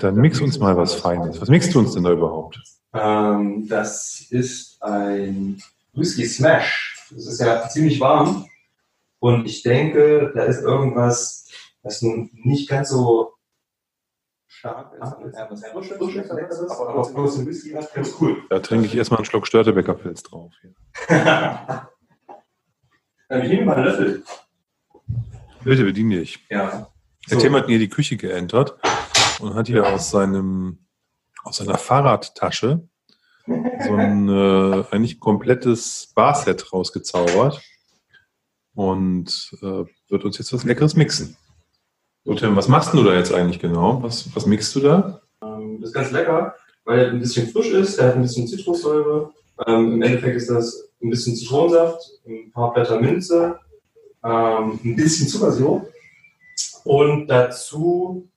Dann mix uns mal was Feines. Was mixst du uns denn da überhaupt? Ähm, das ist ein Whisky Smash. Das ist ja ziemlich warm. Und ich denke, da ist irgendwas, das nun nicht ganz so stark ist. Was frisches, frisches, aber ein Whisky hat, ganz cool. Da trinke ich erstmal einen Schluck Störtebeckerpilz drauf. Hier. Ähm, ich nehme mal einen Löffel. Bitte bediene dich. Ja. Der Tim hat mir die Küche geentert und hat hier aus seinem aus seiner Fahrradtasche so ein äh, eigentlich komplettes Barset rausgezaubert und äh, wird uns jetzt was Leckeres mixen. So, Tim, was machst du da jetzt eigentlich genau? Was, was mixst du da? Ähm, das ist ganz lecker, weil er ein bisschen frisch ist. Er hat ein bisschen Zitrussäure. Ähm, Im Endeffekt ist das ein bisschen Zitronensaft, ein paar Blätter Minze, ähm, ein bisschen Zuckersirup und dazu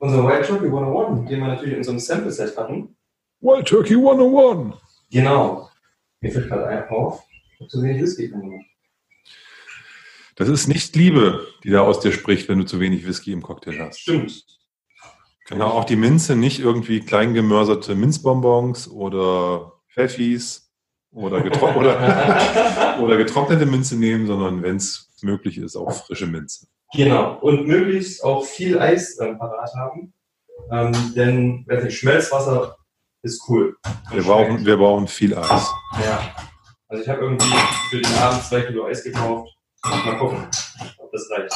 unser White Turkey 101, den wir natürlich in so einem Sample-Set hatten. Wild Turkey 101. Genau. Mir fällt gerade ein auf, ich habe zu wenig Whisky gemacht. Das ist nicht Liebe, die da aus dir spricht, wenn du zu wenig Whisky im Cocktail hast. Stimmt. Genau, auch die Minze, nicht irgendwie klein gemörserte Minzbonbons oder Pfeffis oder, getro oder, oder getrocknete Minze nehmen, sondern wenn es möglich ist, auch frische Minze. Genau. Und möglichst auch viel Eis ähm, parat haben. Ähm, denn nicht, Schmelzwasser ist cool. Wir brauchen, wir brauchen viel Eis. Ja. Also ich habe irgendwie für den Abend zwei Kilo Eis gekauft. Mal gucken, ob das reicht.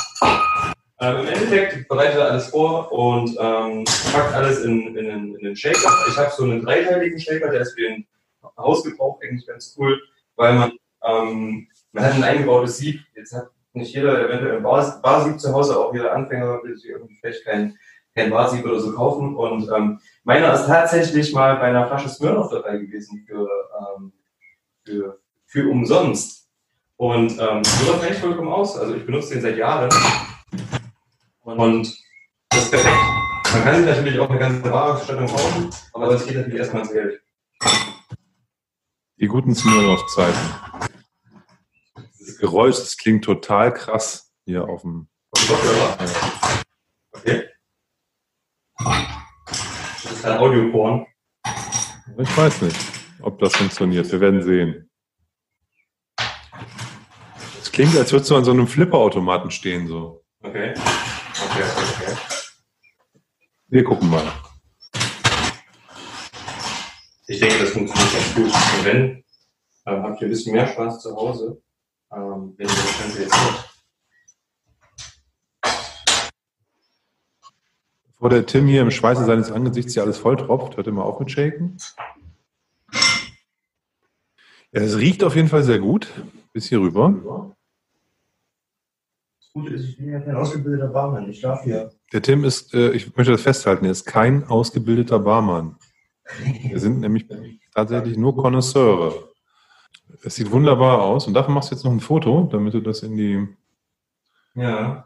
Ähm, Im Endeffekt bereitet er alles vor und ähm, packt alles in, in, den, in den Shaker. Ich habe so einen dreiteiligen Shaker, der ist für den Hausgebrauch eigentlich ganz cool, weil man, ähm, man hat ein eingebautes Sieb. Jetzt hat nicht jeder eventuell ein Bar- Barsieb zu Hause, auch jeder Anfänger will sich irgendwie vielleicht kein, kein Barsieb oder so kaufen. Und ähm, meiner ist tatsächlich mal bei einer Flasche Smirnoff dabei gewesen für, ähm, für, für umsonst. Und ähm, so eigentlich vollkommen aus. Also ich benutze den seit Jahren. Und das ist perfekt. Man kann sich natürlich auch eine ganze Warenausstattung kaufen, aber das geht natürlich erstmal ins Geld. Die guten Smirnoff-Zeiten. Das Geräusch, das klingt total krass hier auf dem. Okay. Das ist kein Audioporn. Ich weiß nicht, ob das funktioniert. Wir werden sehen. Es klingt, als würdest du an so einem Flipperautomaten stehen. So. Okay. Okay, okay. Wir gucken mal. Ich denke, das funktioniert ganz gut. Und wenn, ähm, habt ihr ein bisschen mehr Spaß zu Hause, ähm, wenn das Ganze jetzt hört. Bevor der Tim hier im Schweiße seines Angesichts hier alles volltropft, hört mal auf mit Shaken. Ja, es riecht auf jeden Fall sehr gut. Bis hier rüber. Das Gute ist, ich bin ja kein ausgebildeter Barmann. Ich darf hier. Der Tim ist, äh, ich möchte das festhalten, er ist kein ausgebildeter Barmann. Wir sind nämlich tatsächlich nur Connoisseure. Es sieht wunderbar aus. Und dafür machst du jetzt noch ein Foto, damit du das in die, Ja.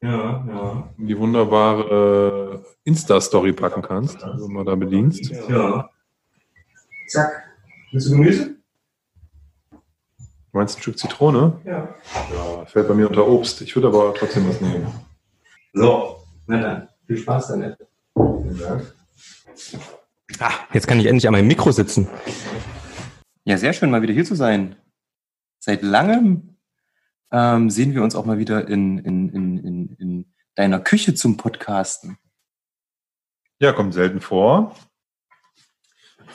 Ja, ja. in die wunderbare äh, Insta-Story packen kannst, wenn du mal da bedienst. Ja. Zack. Willst du Gemüse? Du meinst ein Stück Zitrone? Ja. Ja, fällt bei mir unter Obst. Ich würde aber trotzdem was nehmen. So. Na dann. Viel Spaß damit. Vielen Dank. Ah, jetzt kann ich endlich an meinem Mikro sitzen. Ja, sehr schön, mal wieder hier zu sein. Seit langem ähm, sehen wir uns auch mal wieder in, in, in, in, in deiner Küche zum Podcasten. Ja, kommt selten vor.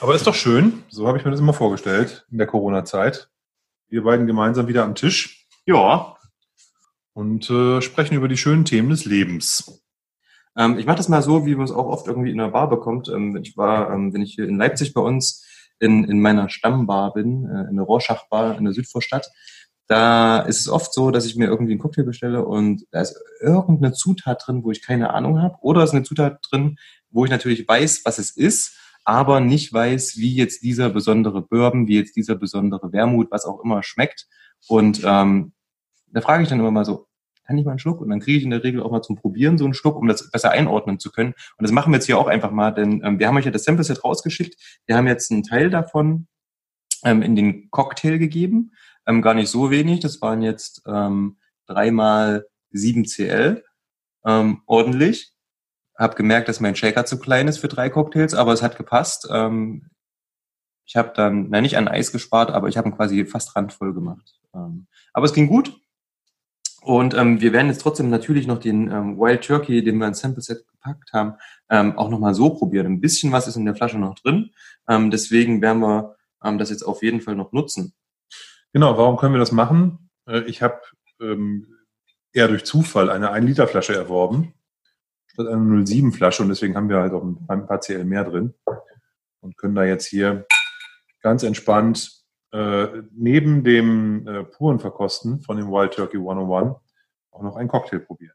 Aber ist doch schön. So habe ich mir das immer vorgestellt in der Corona-Zeit. Wir beiden gemeinsam wieder am Tisch Ja. und äh, sprechen über die schönen Themen des Lebens. Ähm, ich mache das mal so, wie man es auch oft irgendwie in einer Bar bekommt. Ähm, ich war, ähm, wenn ich hier in Leipzig bei uns in, in meiner Stammbar bin, äh, in der Rorschach-Bar in der Südvorstadt, da ist es oft so, dass ich mir irgendwie einen Cocktail bestelle und da ist irgendeine Zutat drin, wo ich keine Ahnung habe. Oder ist eine Zutat drin, wo ich natürlich weiß, was es ist, aber nicht weiß, wie jetzt dieser besondere Bourbon, wie jetzt dieser besondere Wermut, was auch immer schmeckt. Und ähm, da frage ich dann immer mal so, kann ich mal einen Schluck? Und dann kriege ich in der Regel auch mal zum Probieren so einen Schluck, um das besser einordnen zu können. Und das machen wir jetzt hier auch einfach mal, denn ähm, wir haben euch ja das Sample-Set rausgeschickt. Wir haben jetzt einen Teil davon ähm, in den Cocktail gegeben. Ähm, gar nicht so wenig. Das waren jetzt ähm, dreimal 7 CL. Ähm, ordentlich. habe gemerkt, dass mein Shaker zu klein ist für drei Cocktails, aber es hat gepasst. Ähm, ich habe dann, nein, nicht an Eis gespart, aber ich habe ihn quasi fast randvoll gemacht. Ähm, aber es ging gut. Und ähm, wir werden jetzt trotzdem natürlich noch den ähm, Wild Turkey, den wir ins Sample Set gepackt haben, ähm, auch nochmal so probieren. Ein bisschen was ist in der Flasche noch drin. Ähm, deswegen werden wir ähm, das jetzt auf jeden Fall noch nutzen. Genau, warum können wir das machen? Äh, ich habe ähm, eher durch Zufall eine 1-Liter-Flasche erworben, statt einer 07-Flasche und deswegen haben wir halt auch ein paar CL mehr drin und können da jetzt hier ganz entspannt äh, neben dem äh, puren Verkosten von dem Wild Turkey 101 auch noch einen Cocktail probieren.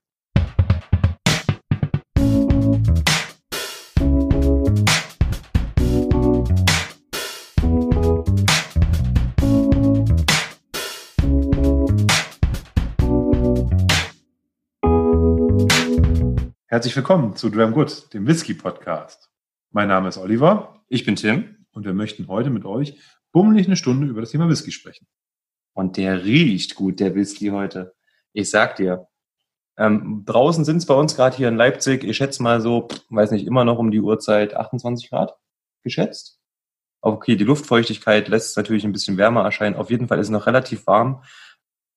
Herzlich willkommen zu Dram Good, dem Whisky Podcast. Mein Name ist Oliver. Ich bin Tim. Und wir möchten heute mit euch bummelig eine Stunde über das Thema Whisky sprechen. Und der riecht gut, der Whisky heute. Ich sag dir. Ähm, draußen sind es bei uns gerade hier in Leipzig, ich schätze mal so, weiß nicht, immer noch um die Uhrzeit 28 Grad geschätzt. Okay, die Luftfeuchtigkeit lässt es natürlich ein bisschen wärmer erscheinen. Auf jeden Fall ist es noch relativ warm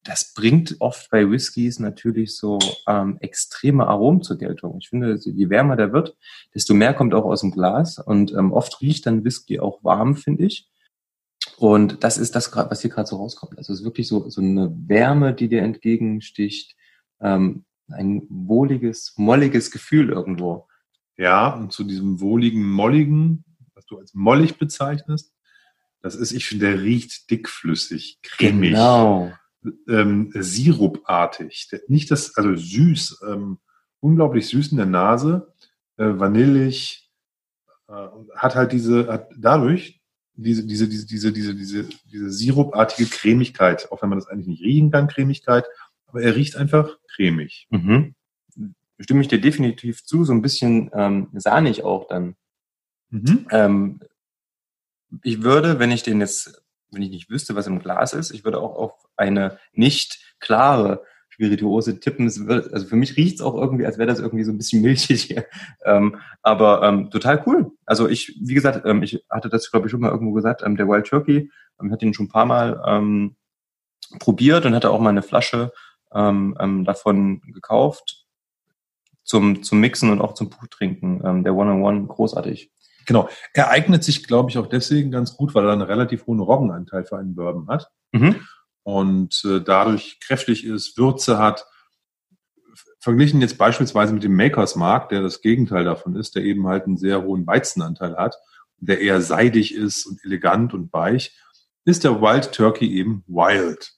das bringt oft bei Whiskys natürlich so ähm, extreme Aromen zur Geltung. Ich finde, je wärmer der wird, desto mehr kommt auch aus dem Glas und ähm, oft riecht dann Whisky auch warm, finde ich. Und das ist das, was hier gerade so rauskommt. Also es ist wirklich so, so eine Wärme, die dir entgegensticht, ähm, ein wohliges, molliges Gefühl irgendwo. Ja, und zu diesem wohligen, molligen, was du als mollig bezeichnest, das ist, ich finde, der riecht dickflüssig, cremig. Genau ähm, sirupartig. Nicht das, also süß, ähm, unglaublich süß in der Nase, äh, vanillig, äh, hat halt diese, hat dadurch diese, diese, diese, diese, diese, diese, diese sirupartige Cremigkeit, auch wenn man das eigentlich nicht riechen kann, Cremigkeit, aber er riecht einfach cremig. Mhm. Stimme ich dir definitiv zu, so ein bisschen ähm, sahnig auch dann. Mhm. Ähm, ich würde, wenn ich den jetzt wenn ich nicht wüsste, was im Glas ist, ich würde auch auf eine nicht klare Spirituose tippen. Wird, also für mich riecht es auch irgendwie, als wäre das irgendwie so ein bisschen milchig hier. Ähm, aber ähm, total cool. Also ich, wie gesagt, ähm, ich hatte das, glaube ich, schon mal irgendwo gesagt, ähm, der Wild Turkey, ähm, hat ihn schon ein paar Mal ähm, probiert und hatte auch mal eine Flasche ähm, ähm, davon gekauft zum, zum Mixen und auch zum Buchtrinken. Ähm, der One-on-One, großartig. Genau. Er eignet sich, glaube ich, auch deswegen ganz gut, weil er einen relativ hohen Roggenanteil für einen Bourbon hat. Mhm. Und äh, dadurch kräftig ist, Würze hat. Verglichen jetzt beispielsweise mit dem Makers Mark, der das Gegenteil davon ist, der eben halt einen sehr hohen Weizenanteil hat, der eher seidig ist und elegant und weich, ist der Wild Turkey eben wild.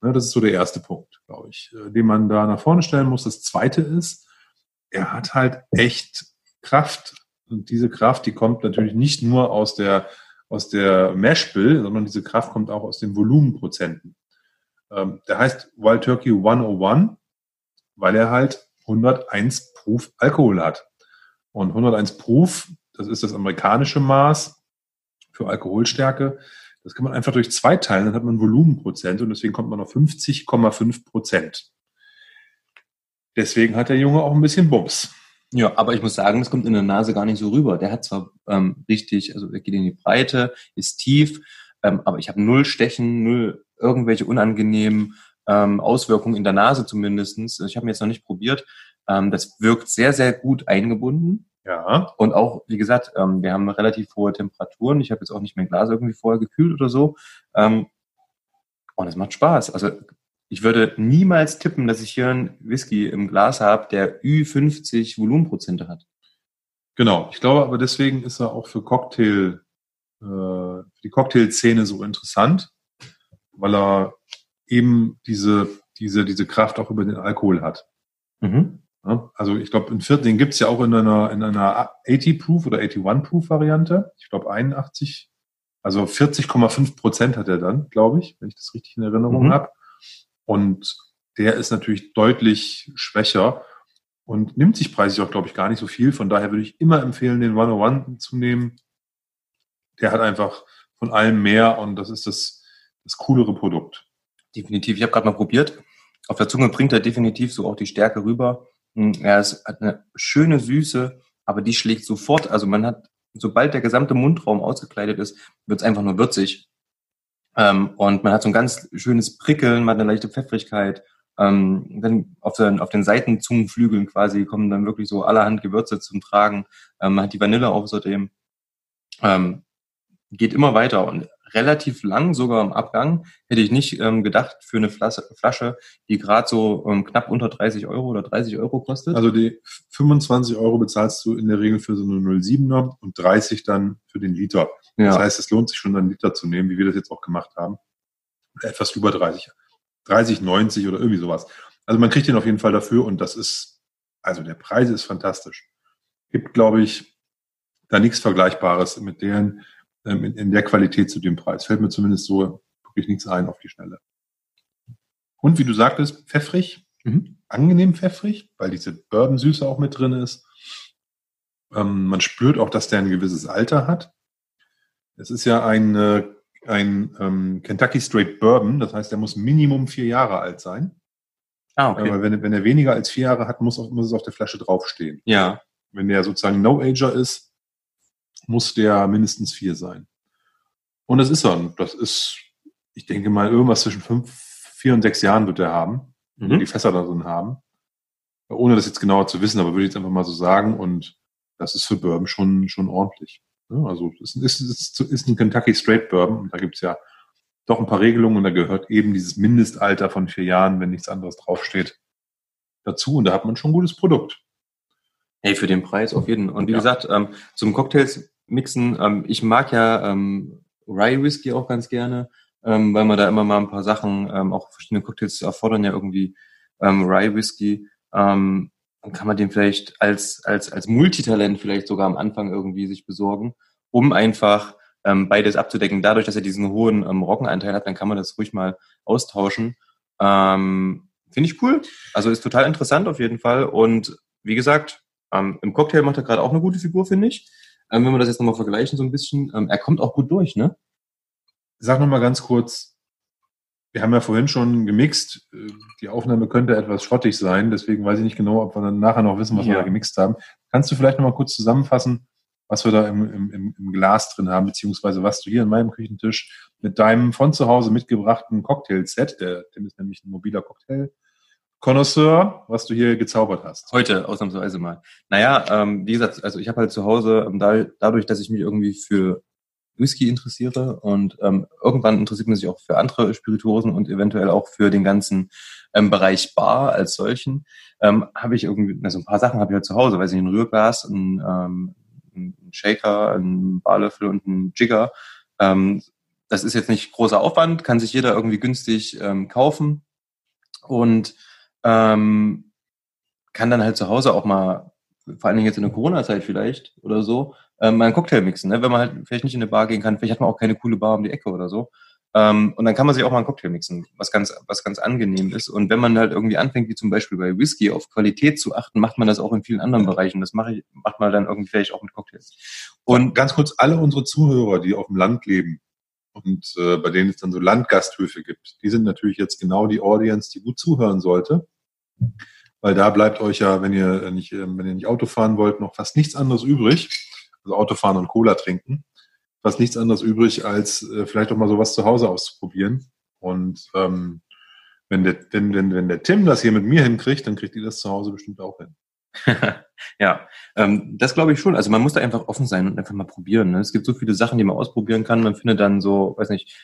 Das ist so der erste Punkt, glaube ich, äh, den man da nach vorne stellen muss. Das zweite ist, er hat halt echt Kraft und diese Kraft, die kommt natürlich nicht nur aus der, aus der Mashbill, sondern diese Kraft kommt auch aus den Volumenprozenten. Ähm, der heißt Wild Turkey 101, weil er halt 101 Proof Alkohol hat. Und 101 Proof, das ist das amerikanische Maß für Alkoholstärke. Das kann man einfach durch zwei teilen, dann hat man Volumenprozent und deswegen kommt man auf 50,5 Prozent. Deswegen hat der Junge auch ein bisschen Bums. Ja, aber ich muss sagen, das kommt in der Nase gar nicht so rüber. Der hat zwar ähm, richtig, also er geht in die Breite, ist tief, ähm, aber ich habe null Stechen, null irgendwelche unangenehmen ähm, Auswirkungen in der Nase zumindestens. Ich habe mir jetzt noch nicht probiert. Ähm, das wirkt sehr, sehr gut eingebunden. Ja. Und auch, wie gesagt, ähm, wir haben relativ hohe Temperaturen. Ich habe jetzt auch nicht mein Glas irgendwie vorher gekühlt oder so. Ähm, und es macht Spaß. Also ich würde niemals tippen, dass ich hier einen Whisky im Glas habe, der Ü50 Volumenprozente hat. Genau. Ich glaube aber deswegen ist er auch für Cocktail, äh, für die Cocktailszene so interessant, weil er eben diese, diese, diese Kraft auch über den Alkohol hat. Mhm. Ja, also ich glaube, den gibt's ja auch in einer, in einer 80-Proof oder 81-Proof-Variante. Ich glaube 81, also 40,5 Prozent hat er dann, glaube ich, wenn ich das richtig in Erinnerung mhm. habe. Und der ist natürlich deutlich schwächer und nimmt sich preislich auch, glaube ich, gar nicht so viel. Von daher würde ich immer empfehlen, den 101 zu nehmen. Der hat einfach von allem mehr und das ist das, das coolere Produkt. Definitiv. Ich habe gerade mal probiert. Auf der Zunge bringt er definitiv so auch die Stärke rüber. Hm, Ja, es hat eine schöne Süße, aber die schlägt sofort. Also man hat, sobald der gesamte Mundraum ausgekleidet ist, wird es einfach nur würzig. Ähm, und man hat so ein ganz schönes Prickeln, man hat eine leichte Pfeffrigkeit. Ähm, dann auf den, auf den Seitenzungenflügeln quasi kommen dann wirklich so allerhand Gewürze zum Tragen. Ähm, man hat die Vanille außerdem. Ähm, geht immer weiter und relativ lang, sogar im Abgang, hätte ich nicht ähm, gedacht für eine Flasche, Flasche die gerade so ähm, knapp unter 30 Euro oder 30 Euro kostet. Also die 25 Euro bezahlst du in der Regel für so eine 07er und 30 dann für den Liter. Das ja. heißt, es lohnt sich schon, einen Liter zu nehmen, wie wir das jetzt auch gemacht haben. Etwas über 30. 30, 90 oder irgendwie sowas. Also man kriegt den auf jeden Fall dafür und das ist, also der Preis ist fantastisch. Gibt, glaube ich, da nichts Vergleichbares mit deren, ähm, in, in der Qualität zu dem Preis. Fällt mir zumindest so wirklich nichts ein auf die Schnelle. Und wie du sagtest, pfeffrig, Mhm. angenehm pfeffrig, weil diese Bourbon-Süße auch mit drin ist. Ähm, man spürt auch, dass der ein gewisses Alter hat. Es ist ja ein, äh, ein ähm, Kentucky Straight Bourbon, das heißt, der muss Minimum vier Jahre alt sein. Ah, Okay. Aber wenn, wenn er weniger als vier Jahre hat, muss, muss es auf der Flasche draufstehen. Ja. Wenn der sozusagen No-Ager ist, muss der mindestens vier sein. Und das ist er. Und Das ist, ich denke mal, irgendwas zwischen fünf, vier und sechs Jahren wird er haben die Mhm. Fässer da drin haben. Ohne das jetzt genauer zu wissen, aber würde ich jetzt einfach mal so sagen. Und das ist für Bourbon schon, schon ordentlich. Also es ist, ist, ist ein Kentucky Straight Bourbon und da gibt's ja doch ein paar Regelungen und da gehört eben dieses Mindestalter von vier Jahren, wenn nichts anderes draufsteht, dazu. Und da hat man schon ein gutes Produkt. Hey, für den Preis auf jeden. Und wie Ja. gesagt, ähm, zum Cocktails mixen, ähm, ich mag ja ähm, Rye Whisky auch ganz gerne, ähm, weil man da immer mal ein paar Sachen, ähm, auch verschiedene Cocktails erfordern ja irgendwie ähm, Rye Whisky. Ähm, dann kann man den vielleicht als, als, als Multitalent vielleicht sogar am Anfang irgendwie sich besorgen, um einfach ähm, beides abzudecken. Dadurch, dass er diesen hohen ähm, Roggenanteil hat, dann kann man das ruhig mal austauschen. Ähm, Finde ich cool. Also ist total interessant auf jeden Fall. Und wie gesagt, ähm, Im Cocktail macht er gerade auch eine gute Figur, finde ich. Ähm, wenn wir das jetzt nochmal vergleichen, so ein bisschen. Ähm, er kommt auch gut durch, ne? Sag noch mal ganz kurz, wir haben ja vorhin schon gemixt. Äh, Die Aufnahme könnte etwas schrottig sein, deswegen weiß ich nicht genau, ob wir dann nachher noch wissen, was wir Ja. da gemixt haben. Kannst du vielleicht noch mal kurz zusammenfassen, was wir da im, im, im- im Glas drin haben, beziehungsweise was du hier an meinem Küchentisch mit deinem von zu Hause mitgebrachten Cocktail-Set, der Tim ist nämlich ein mobiler Cocktail, Connoisseur, was du hier gezaubert hast. Heute ausnahmsweise mal. Naja, ähm, wie gesagt, also ich habe halt zu Hause, ähm, da, dadurch, dass ich mich irgendwie für Whisky interessiere und ähm, irgendwann interessiert man sich auch für andere Spirituosen und eventuell auch für den ganzen ähm, Bereich Bar als solchen, ähm, habe ich irgendwie, also ein paar Sachen habe ich halt zu Hause, weiß ich, ein Rührglas, ein, ähm, ein Shaker, ein Barlöffel und ein Jigger. Ähm, das ist jetzt nicht großer Aufwand, kann sich jeder irgendwie günstig ähm, kaufen und ähm, kann dann halt zu Hause auch mal, vor allen Dingen jetzt in der Corona-Zeit vielleicht oder so, ähm, mal einen Cocktail mixen. Ne? Wenn man halt vielleicht nicht in eine Bar gehen kann, vielleicht hat man auch keine coole Bar um die Ecke oder so. Ähm, und dann kann man sich auch mal einen Cocktail mixen, was ganz, was ganz angenehm ist. Und wenn man halt irgendwie anfängt, wie zum Beispiel bei Whisky, auf Qualität zu achten, macht man das auch in vielen anderen Bereichen. Das mache ich, macht man dann irgendwie vielleicht auch mit Cocktails. Und ganz kurz, alle unsere Zuhörer, die auf dem Land leben und äh, bei denen es dann so Landgasthöfe gibt, die sind natürlich jetzt genau die Audience, die gut zuhören sollte. Weil da bleibt euch ja, wenn ihr nicht, äh, wenn ihr nicht Auto fahren wollt, noch fast nichts anderes übrig. Also Auto fahren und Cola trinken. Fast nichts anderes übrig, als äh, vielleicht auch mal sowas zu Hause auszuprobieren. Und ähm, wenn, der, denn, denn, wenn der Tim das hier mit mir hinkriegt, dann kriegt ihr das zu Hause bestimmt auch hin. ja, ähm, das glaube ich schon. Also man muss da einfach offen sein und einfach mal probieren. Ne? Es gibt so viele Sachen, die man ausprobieren kann. Man findet dann so, weiß nicht,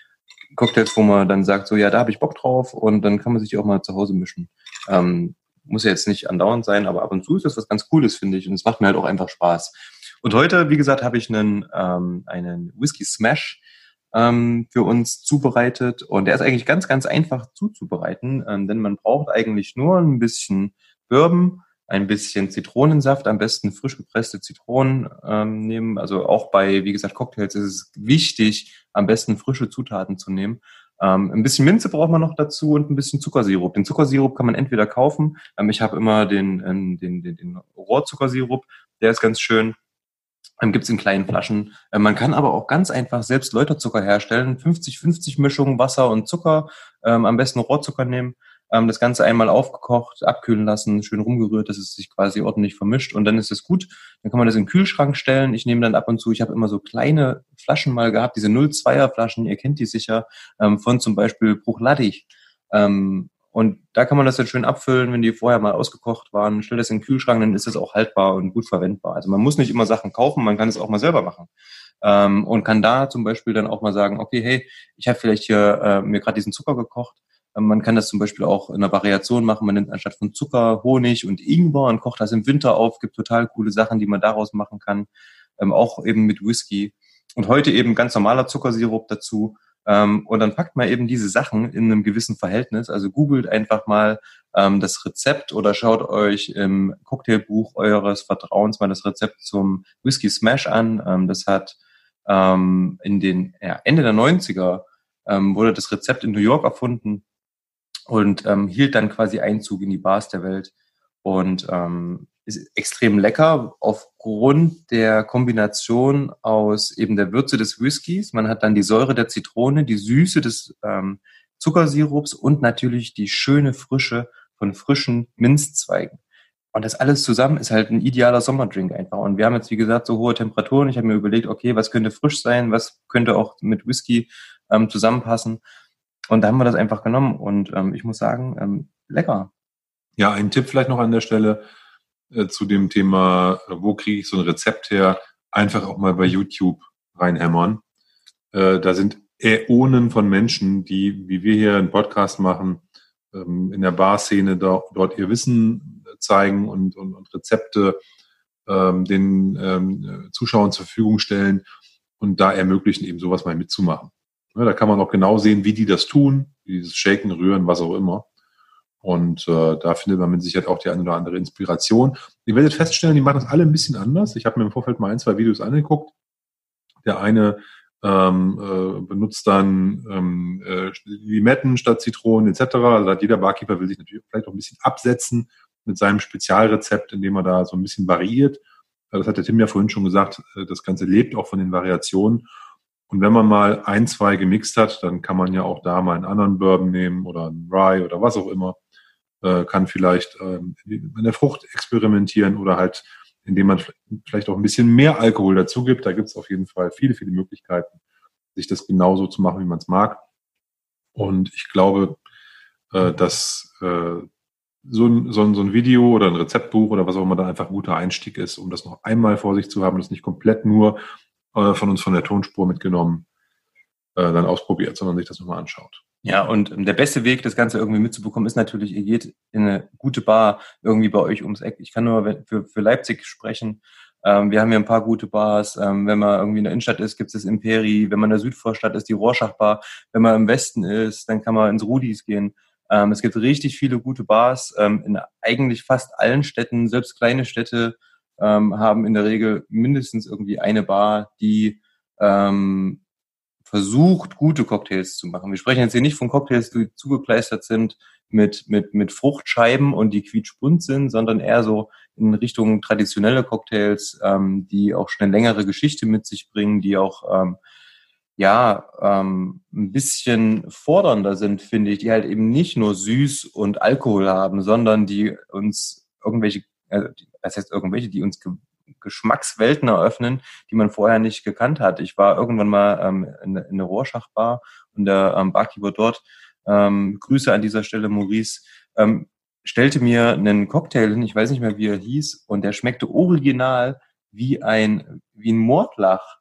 Cocktails, wo man dann sagt, so ja, da habe ich Bock drauf und dann kann man sich die auch mal zu Hause mischen. Ähm, muss ja jetzt nicht andauernd sein, aber ab und zu ist das was ganz Cooles, finde ich. Und es macht mir halt auch einfach Spaß. Und heute, wie gesagt, habe ich einen, ähm, einen Whisky Smash ähm, für uns zubereitet. Und der ist eigentlich ganz, ganz einfach zuzubereiten, ähm, denn man braucht eigentlich nur ein bisschen Bourbon, ein bisschen Zitronensaft, am besten frisch gepresste Zitronen ähm, nehmen. Also auch bei, wie gesagt, Cocktails ist es wichtig, am besten frische Zutaten zu nehmen. Ähm, ein bisschen Minze braucht man noch dazu und ein bisschen Zuckersirup. Den Zuckersirup kann man entweder kaufen. Ähm, ich habe immer den, ähm, den, den, den Rohrzuckersirup, der ist ganz schön. Ähm, Gibt in kleinen Flaschen. Ähm, man kann aber auch ganz einfach selbst Läuterzucker herstellen. 50-50 Mischung Wasser und Zucker. Ähm, am besten Rohrzucker nehmen. Ähm, das Ganze einmal aufgekocht, abkühlen lassen, schön rumgerührt, dass es sich quasi ordentlich vermischt und dann ist es gut. Dann kann man das in den Kühlschrank stellen. Ich nehme dann ab und zu, ich habe immer so kleine Flaschen mal gehabt, diese 02er Flaschen, ihr kennt die sicher, ähm, von zum Beispiel Bruchladdig. Ähm, und da kann man das dann schön abfüllen, wenn die vorher mal ausgekocht waren. Stell das in den Kühlschrank, dann ist es auch haltbar und gut verwendbar. Also man muss nicht immer Sachen kaufen, man kann es auch mal selber machen. Ähm, und kann da zum Beispiel dann auch mal sagen, okay, hey, ich habe vielleicht hier äh, mir gerade diesen Zucker gekocht. Ähm, man kann das zum Beispiel auch in einer Variation machen. Man nimmt anstatt von Zucker Honig und Ingwer und kocht das im Winter auf. Gibt total coole Sachen, die man daraus machen kann. Ähm, auch eben mit Whisky. Und heute eben ganz normaler Zuckersirup dazu ähm, und dann packt man eben diese Sachen in einem gewissen Verhältnis. Also googelt einfach mal ähm, das Rezept oder schaut euch im Cocktailbuch eures Vertrauens mal das Rezept zum Whisky Smash an. Ähm, das hat ähm, in den ja, Ende der 90er ähm, wurde das Rezept in New York erfunden und ähm, hielt dann quasi Einzug in die Bars der Welt. Und ähm, ist extrem lecker aufgrund der Kombination aus eben der Würze des Whiskys. Man hat dann die Säure der Zitrone, die Süße des ähm, Zuckersirups und natürlich die schöne Frische von frischen Minzzweigen. Und das alles zusammen ist halt ein idealer Sommerdrink einfach. Und wir haben jetzt, wie gesagt, so hohe Temperaturen. Ich habe mir überlegt, okay, was könnte frisch sein, was könnte auch mit Whisky ähm, zusammenpassen. Und da haben wir das einfach genommen. Und ähm, ich muss sagen, ähm, lecker. Ja, ein Tipp vielleicht noch an der Stelle äh, zu dem Thema, äh, wo kriege ich so ein Rezept her, einfach auch mal bei YouTube reinhämmern. Äh, da sind Äonen von Menschen, die, wie wir hier einen Podcast machen, ähm, in der Barszene da, dort ihr Wissen zeigen und, und, und Rezepte ähm, den ähm, Zuschauern zur Verfügung stellen und da ermöglichen, eben sowas mal mitzumachen. Ja, da kann man auch genau sehen, wie die das tun, dieses Shaken, Rühren, was auch immer. Und äh, da findet man mit Sicherheit auch die eine oder andere Inspiration. Ihr werdet feststellen, die machen das alle ein bisschen anders. Ich habe mir im Vorfeld mal ein, zwei Videos angeguckt. Der eine ähm, äh, benutzt dann ähm, äh, Limetten statt Zitronen etc. Also jeder Barkeeper will sich natürlich vielleicht auch ein bisschen absetzen mit seinem Spezialrezept, indem er da so ein bisschen variiert. Das hat der Tim ja vorhin schon gesagt, äh, das Ganze lebt auch von den Variationen. Und wenn man mal ein, zwei gemixt hat, dann kann man ja auch da mal einen anderen Bourbon nehmen oder einen Rye oder was auch immer äh, kann vielleicht ähm, in der Frucht experimentieren oder halt, indem man vielleicht auch ein bisschen mehr Alkohol dazu gibt. Da gibt es auf jeden Fall viele, viele Möglichkeiten, sich das genauso zu machen, wie man es mag. Und ich glaube, äh, dass äh, so ein, so, ein, so ein Video oder ein Rezeptbuch oder was auch immer da einfach ein guter Einstieg ist, um das noch einmal vor sich zu haben, das nicht komplett nur äh, von uns von der Tonspur mitgenommen, äh, dann ausprobiert, sondern sich das nochmal anschaut. Ja, und ähm, der beste Weg, das Ganze irgendwie mitzubekommen, ist natürlich, ihr geht in eine gute Bar irgendwie bei euch ums Eck. Ich kann nur für, für Leipzig sprechen. Ähm, wir haben hier ein paar gute Bars. Ähm, wenn man irgendwie in der Innenstadt ist, gibt es das Imperi. Wenn man in der Südvorstadt ist, die Rorschach-Bar. Wenn man im Westen ist, dann kann man ins Rudis gehen. Ähm, es gibt richtig viele gute Bars ähm, in eigentlich fast allen Städten. Selbst kleine Städte ähm, haben in der Regel mindestens irgendwie eine Bar, die ähm, versucht, gute Cocktails zu machen. Wir sprechen jetzt hier nicht von Cocktails, die zugekleistert sind mit, mit, mit Fruchtscheiben und die quietschbunt sind, sondern eher so in Richtung traditionelle Cocktails, ähm, die auch schon eine längere Geschichte mit sich bringen, die auch ähm, ja ähm, ein bisschen fordernder sind, finde ich, die halt eben nicht nur süß und Alkohol haben, sondern die uns irgendwelche, also das heißt irgendwelche, die uns Geschmackswelten eröffnen, die man vorher nicht gekannt hat. Ich war irgendwann mal ähm, in, in der Rorschach-Bar und der ähm, Barkeeper dort, ähm, Grüße an dieser Stelle, Maurice, ähm, stellte mir einen Cocktail hin, ich weiß nicht mehr, wie er hieß, und der schmeckte original wie ein, wie ein Mordlach.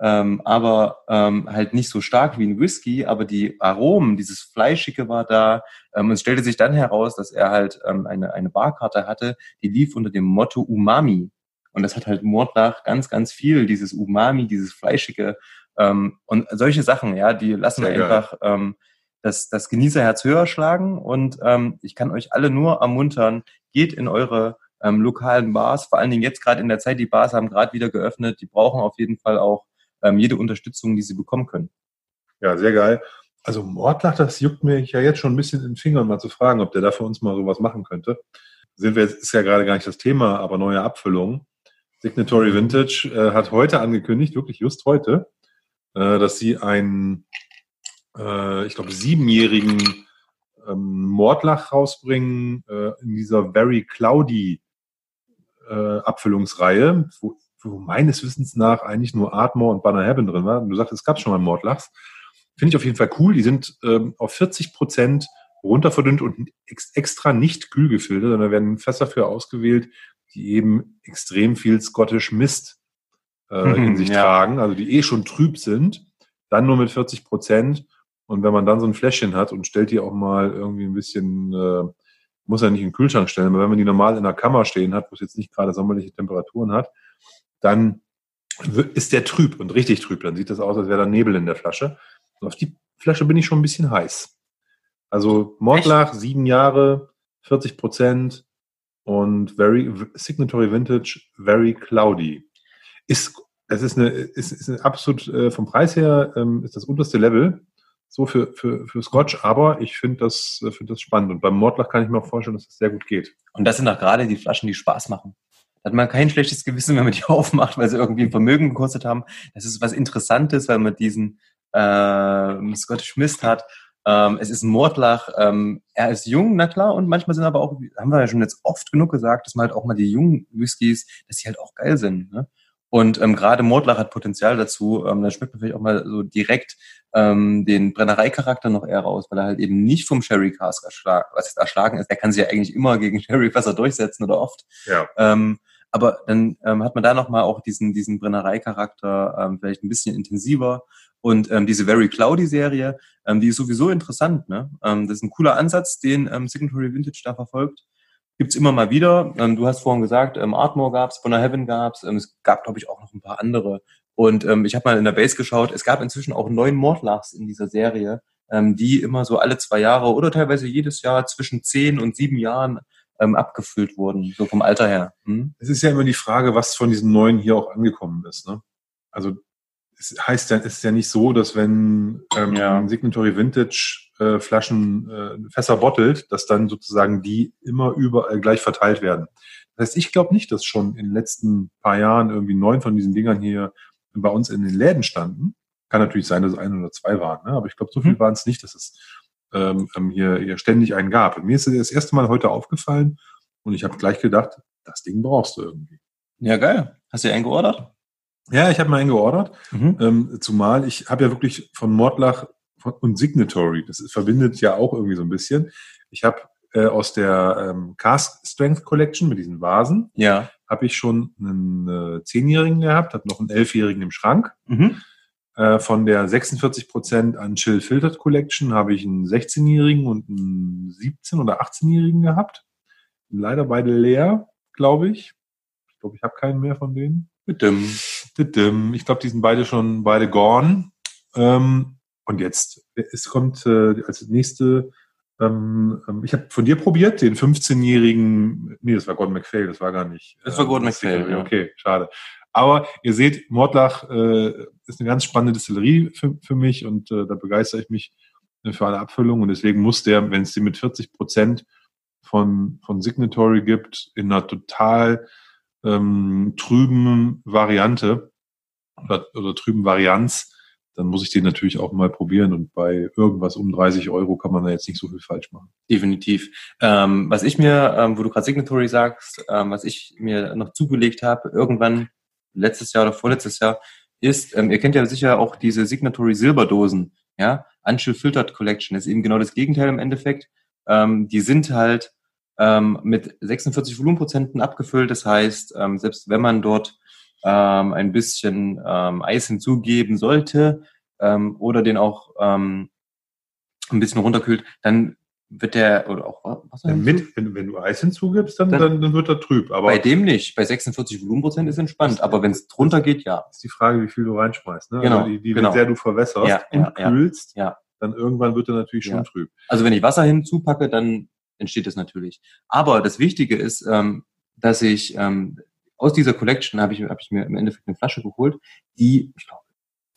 Ähm, aber ähm, halt nicht so stark wie ein Whisky, aber die Aromen, dieses Fleischige war da. Ähm, es stellte sich dann heraus, dass er halt ähm, eine, eine Barkarte hatte, die lief unter dem Motto Umami. Und das hat halt Mordlach ganz, ganz viel, dieses Umami, dieses Fleischige. Ähm, und solche Sachen, ja, die lassen Sehr einfach ähm, das, das Genießerherz höher schlagen. Und ähm, ich kann euch alle nur ermuntern, geht in eure ähm, lokalen Bars, vor allen Dingen jetzt gerade in der Zeit, die Bars haben gerade wieder geöffnet, die brauchen auf jeden Fall auch ähm, jede Unterstützung, die sie bekommen können. Ja, sehr geil. Also Mordlach, das juckt mir ja jetzt schon ein bisschen in den Fingern, mal zu fragen, ob der da für uns mal sowas machen könnte. Sind wir jetzt, ist ja gerade gar nicht das Thema, aber neue Abfüllungen. Signatory Vintage äh, hat heute angekündigt, wirklich just heute, äh, dass sie einen, äh, ich glaube, siebenjährigen ähm, Mordlach rausbringen äh, in dieser Very Cloudy äh, Abfüllungsreihe, wo, wo meines Wissens nach eigentlich nur Ardmore und Banner Heaven drin war. Du sagst, es gab schon mal Mordlachs. Finde ich auf jeden Fall cool. Die sind ähm, auf 40 Prozent runterverdünnt und ex extra nicht kühl gefiltert, sondern da werden Fässer für ausgewählt, die eben extrem viel Scottish Mist äh, Mhm, in sich ja. tragen, also die eh schon trüb sind, dann nur mit 40 Prozent. Und wenn man dann so ein Fläschchen hat und stellt die auch mal irgendwie ein bisschen, äh, muss ja nicht in den Kühlschrank stellen, aber wenn man die normal in der Kammer stehen hat, wo es jetzt nicht gerade sommerliche Temperaturen hat, dann ist der trüb und richtig trüb. Dann sieht das aus, als wäre da Nebel in der Flasche. Und auf die Flasche bin ich schon ein bisschen heiß. Also Mordlach, sieben Jahre, 40 Prozent und very Signatory Vintage, very cloudy. Ist, es ist eine, ist, ist eine absolut äh, vom Preis her ähm, ist das unterste Level so für, für, für Scotch, aber ich finde das, äh, finde das spannend. Und beim Mordlach kann ich mir auch vorstellen, dass das sehr gut geht. Und das sind auch gerade die Flaschen, die Spaß machen. Hat man kein schlechtes Gewissen, wenn man die aufmacht, weil sie irgendwie ein Vermögen gekostet haben. Das ist was Interessantes, weil man diesen äh, Scottish Mist hat. Ähm, es ist ein Mordlach. Ähm, er ist jung, na klar. Und manchmal sind aber auch, haben wir ja schon jetzt oft genug gesagt, dass man halt auch mal die jungen Whiskys, dass die halt auch geil sind. Ne? Und ähm, gerade Mordlach hat Potenzial dazu. Ähm, da schmeckt man vielleicht auch mal so direkt ähm, den Brennereicharakter noch eher raus, weil er halt eben nicht vom Sherry Cask erschlagen, was jetzt erschlagen ist. Der kann sich ja eigentlich immer gegen Sherry-Fässer durchsetzen oder oft. Ja. Ähm, aber dann ähm, hat man da nochmal auch diesen, diesen Brennereicharakter ähm, vielleicht ein bisschen intensiver. Und ähm, diese Very Cloudy Serie, ähm, die ist sowieso interessant. Ne? Ähm, das ist ein cooler Ansatz, den ähm, Signatory Vintage da verfolgt. Gibt's immer mal wieder. Ähm, du hast vorhin gesagt, ähm, Ardmore gab's, Bonner Heaven gab's. Ähm, es gab, glaube ich, auch noch ein paar andere. Und ähm, ich habe mal in der Base geschaut. Es gab inzwischen auch neun Mordlachs in dieser Serie, ähm, die immer so alle zwei Jahre oder teilweise jedes Jahr zwischen zehn und sieben Jahren ähm, abgefüllt wurden, so vom Alter her. Hm? Es ist ja immer die Frage, was von diesen neuen hier auch angekommen ist. Ne? Also es heißt ja, es ist ja nicht so, dass wenn ähm, Ja. Signatory Vintage äh, Flaschen äh, Fässer bottelt, dass dann sozusagen die immer überall gleich verteilt werden. Das heißt, ich glaube nicht, dass schon in den letzten paar Jahren irgendwie neun von diesen Dingern hier bei uns in den Läden standen. Kann natürlich sein, dass es ein oder zwei waren, ne? aber ich glaube, so viel Mhm. waren es nicht, dass es ähm, ähm, hier, hier ständig einen gab. Und mir ist das erste Mal heute aufgefallen und ich habe gleich gedacht, das Ding brauchst du irgendwie. Ja, geil. Hast du einen geordert? Ja, ich habe mal einen geordert, Mhm. ähm, zumal ich habe ja wirklich von Mordlach und Signatory, das ist, verbindet ja auch irgendwie so ein bisschen. Ich habe äh, aus der ähm, Cask Strength Collection mit diesen Vasen, Ja. habe ich schon einen äh, Zehnjährigen gehabt, habe noch einen Elfjährigen im Schrank. Mhm. Äh, von der 46% an Chill Filtered Collection habe ich einen 16-Jährigen und einen 17- oder 18-Jährigen gehabt. Leider beide leer, glaube ich. Ich glaube, ich habe keinen mehr von denen. Ich glaube, die sind beide schon beide gone. Ähm, und jetzt, es kommt äh, als nächste, ähm, ähm, ich habe von dir probiert, den 15-jährigen, nee, das war Gordon McPhail, das war gar nicht. Das war Gordon das ist- MacPhail, ja. Okay, schade. Aber ihr seht, Mordlach äh, ist eine ganz spannende Distillerie für, für mich und äh, da begeistere ich mich äh, für alle Abfüllungen und deswegen muss der, wenn es den mit 40 Prozent von, von Signatory gibt, in einer total ähm, trüben Variante oder, oder trüben Varianz, dann muss ich den natürlich auch mal probieren und bei irgendwas um 30 Euro kann man da jetzt nicht so viel falsch machen. Definitiv. Ähm, was ich mir, ähm, wo du gerade Signatory sagst, ähm, was ich mir noch zugelegt habe, irgendwann letztes Jahr oder vorletztes Jahr, ist, ähm, ihr kennt ja sicher auch diese Signatory Silberdosen, ja, Unchill Filtered Collection, ist eben genau das Gegenteil im Endeffekt. Ähm, die sind halt ähm, mit 46 Volumenprozenten abgefüllt, das heißt, ähm, selbst wenn man dort ähm, ein bisschen ähm, Eis hinzugeben sollte ähm, oder den auch ähm, ein bisschen runterkühlt, dann wird der, oder auch Wasser Ja, mit, wenn, wenn du Eis hinzugibst, dann, Dann- dann, wird er trüb. Aber bei dem nicht. Bei 46 Volumenprozent ist entspannt, aber wenn es drunter geht, ja. ist die Frage, wie viel du reinschmeißt. Ne? Genau, also die, die, genau. Wie sehr du verwässerst Ja, und ja, kühlst, Ja. dann irgendwann wird er natürlich schon trüb. Also wenn ich Wasser hinzupacke, dann entsteht das natürlich. Aber das Wichtige ist, ähm, dass ich ähm, aus dieser Collection habe ich, hab ich mir im Endeffekt eine Flasche geholt, die, ich glaube,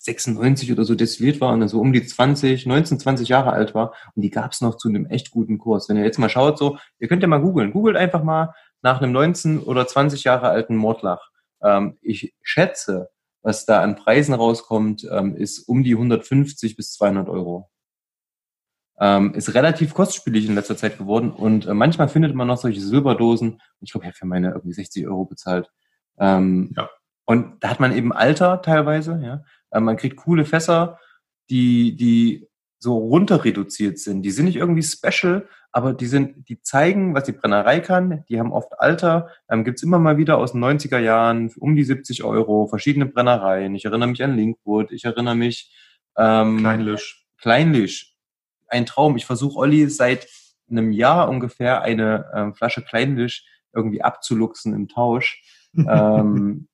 96 oder so destilliert war und dann so um die 20, 19, 20 Jahre alt war und die gab es noch zu einem echt guten Kurs. Wenn ihr jetzt mal schaut, so, ihr könnt ja mal googeln. Googelt einfach mal nach einem 19 oder 20 Jahre alten Mordlach. Ähm, ich schätze, was da an Preisen rauskommt, ähm, ist um die 150 bis 200 Euro. Ähm, ist relativ kostspielig in letzter Zeit geworden und äh, manchmal findet man noch solche Silberdosen. Ich glaube, ich habe für meine irgendwie 60 Euro bezahlt. Ähm, Ja. Und da hat man eben Alter teilweise, ja. Äh, man kriegt coole Fässer, die, die so runter reduziert sind. Die sind nicht irgendwie special, aber die sind, die zeigen, was die Brennerei kann. Die haben oft Alter. Ähm, gibt's immer mal wieder aus den 90er Jahren um die 70 Euro, verschiedene Brennereien. Ich erinnere mich an Linkwood, ich erinnere mich ähm, Kleinlisch. Kleinlich. Ein Traum. Ich versuche Olli seit einem Jahr ungefähr eine ähm, Flasche Kleinlich irgendwie abzuluxen im Tausch. ähm,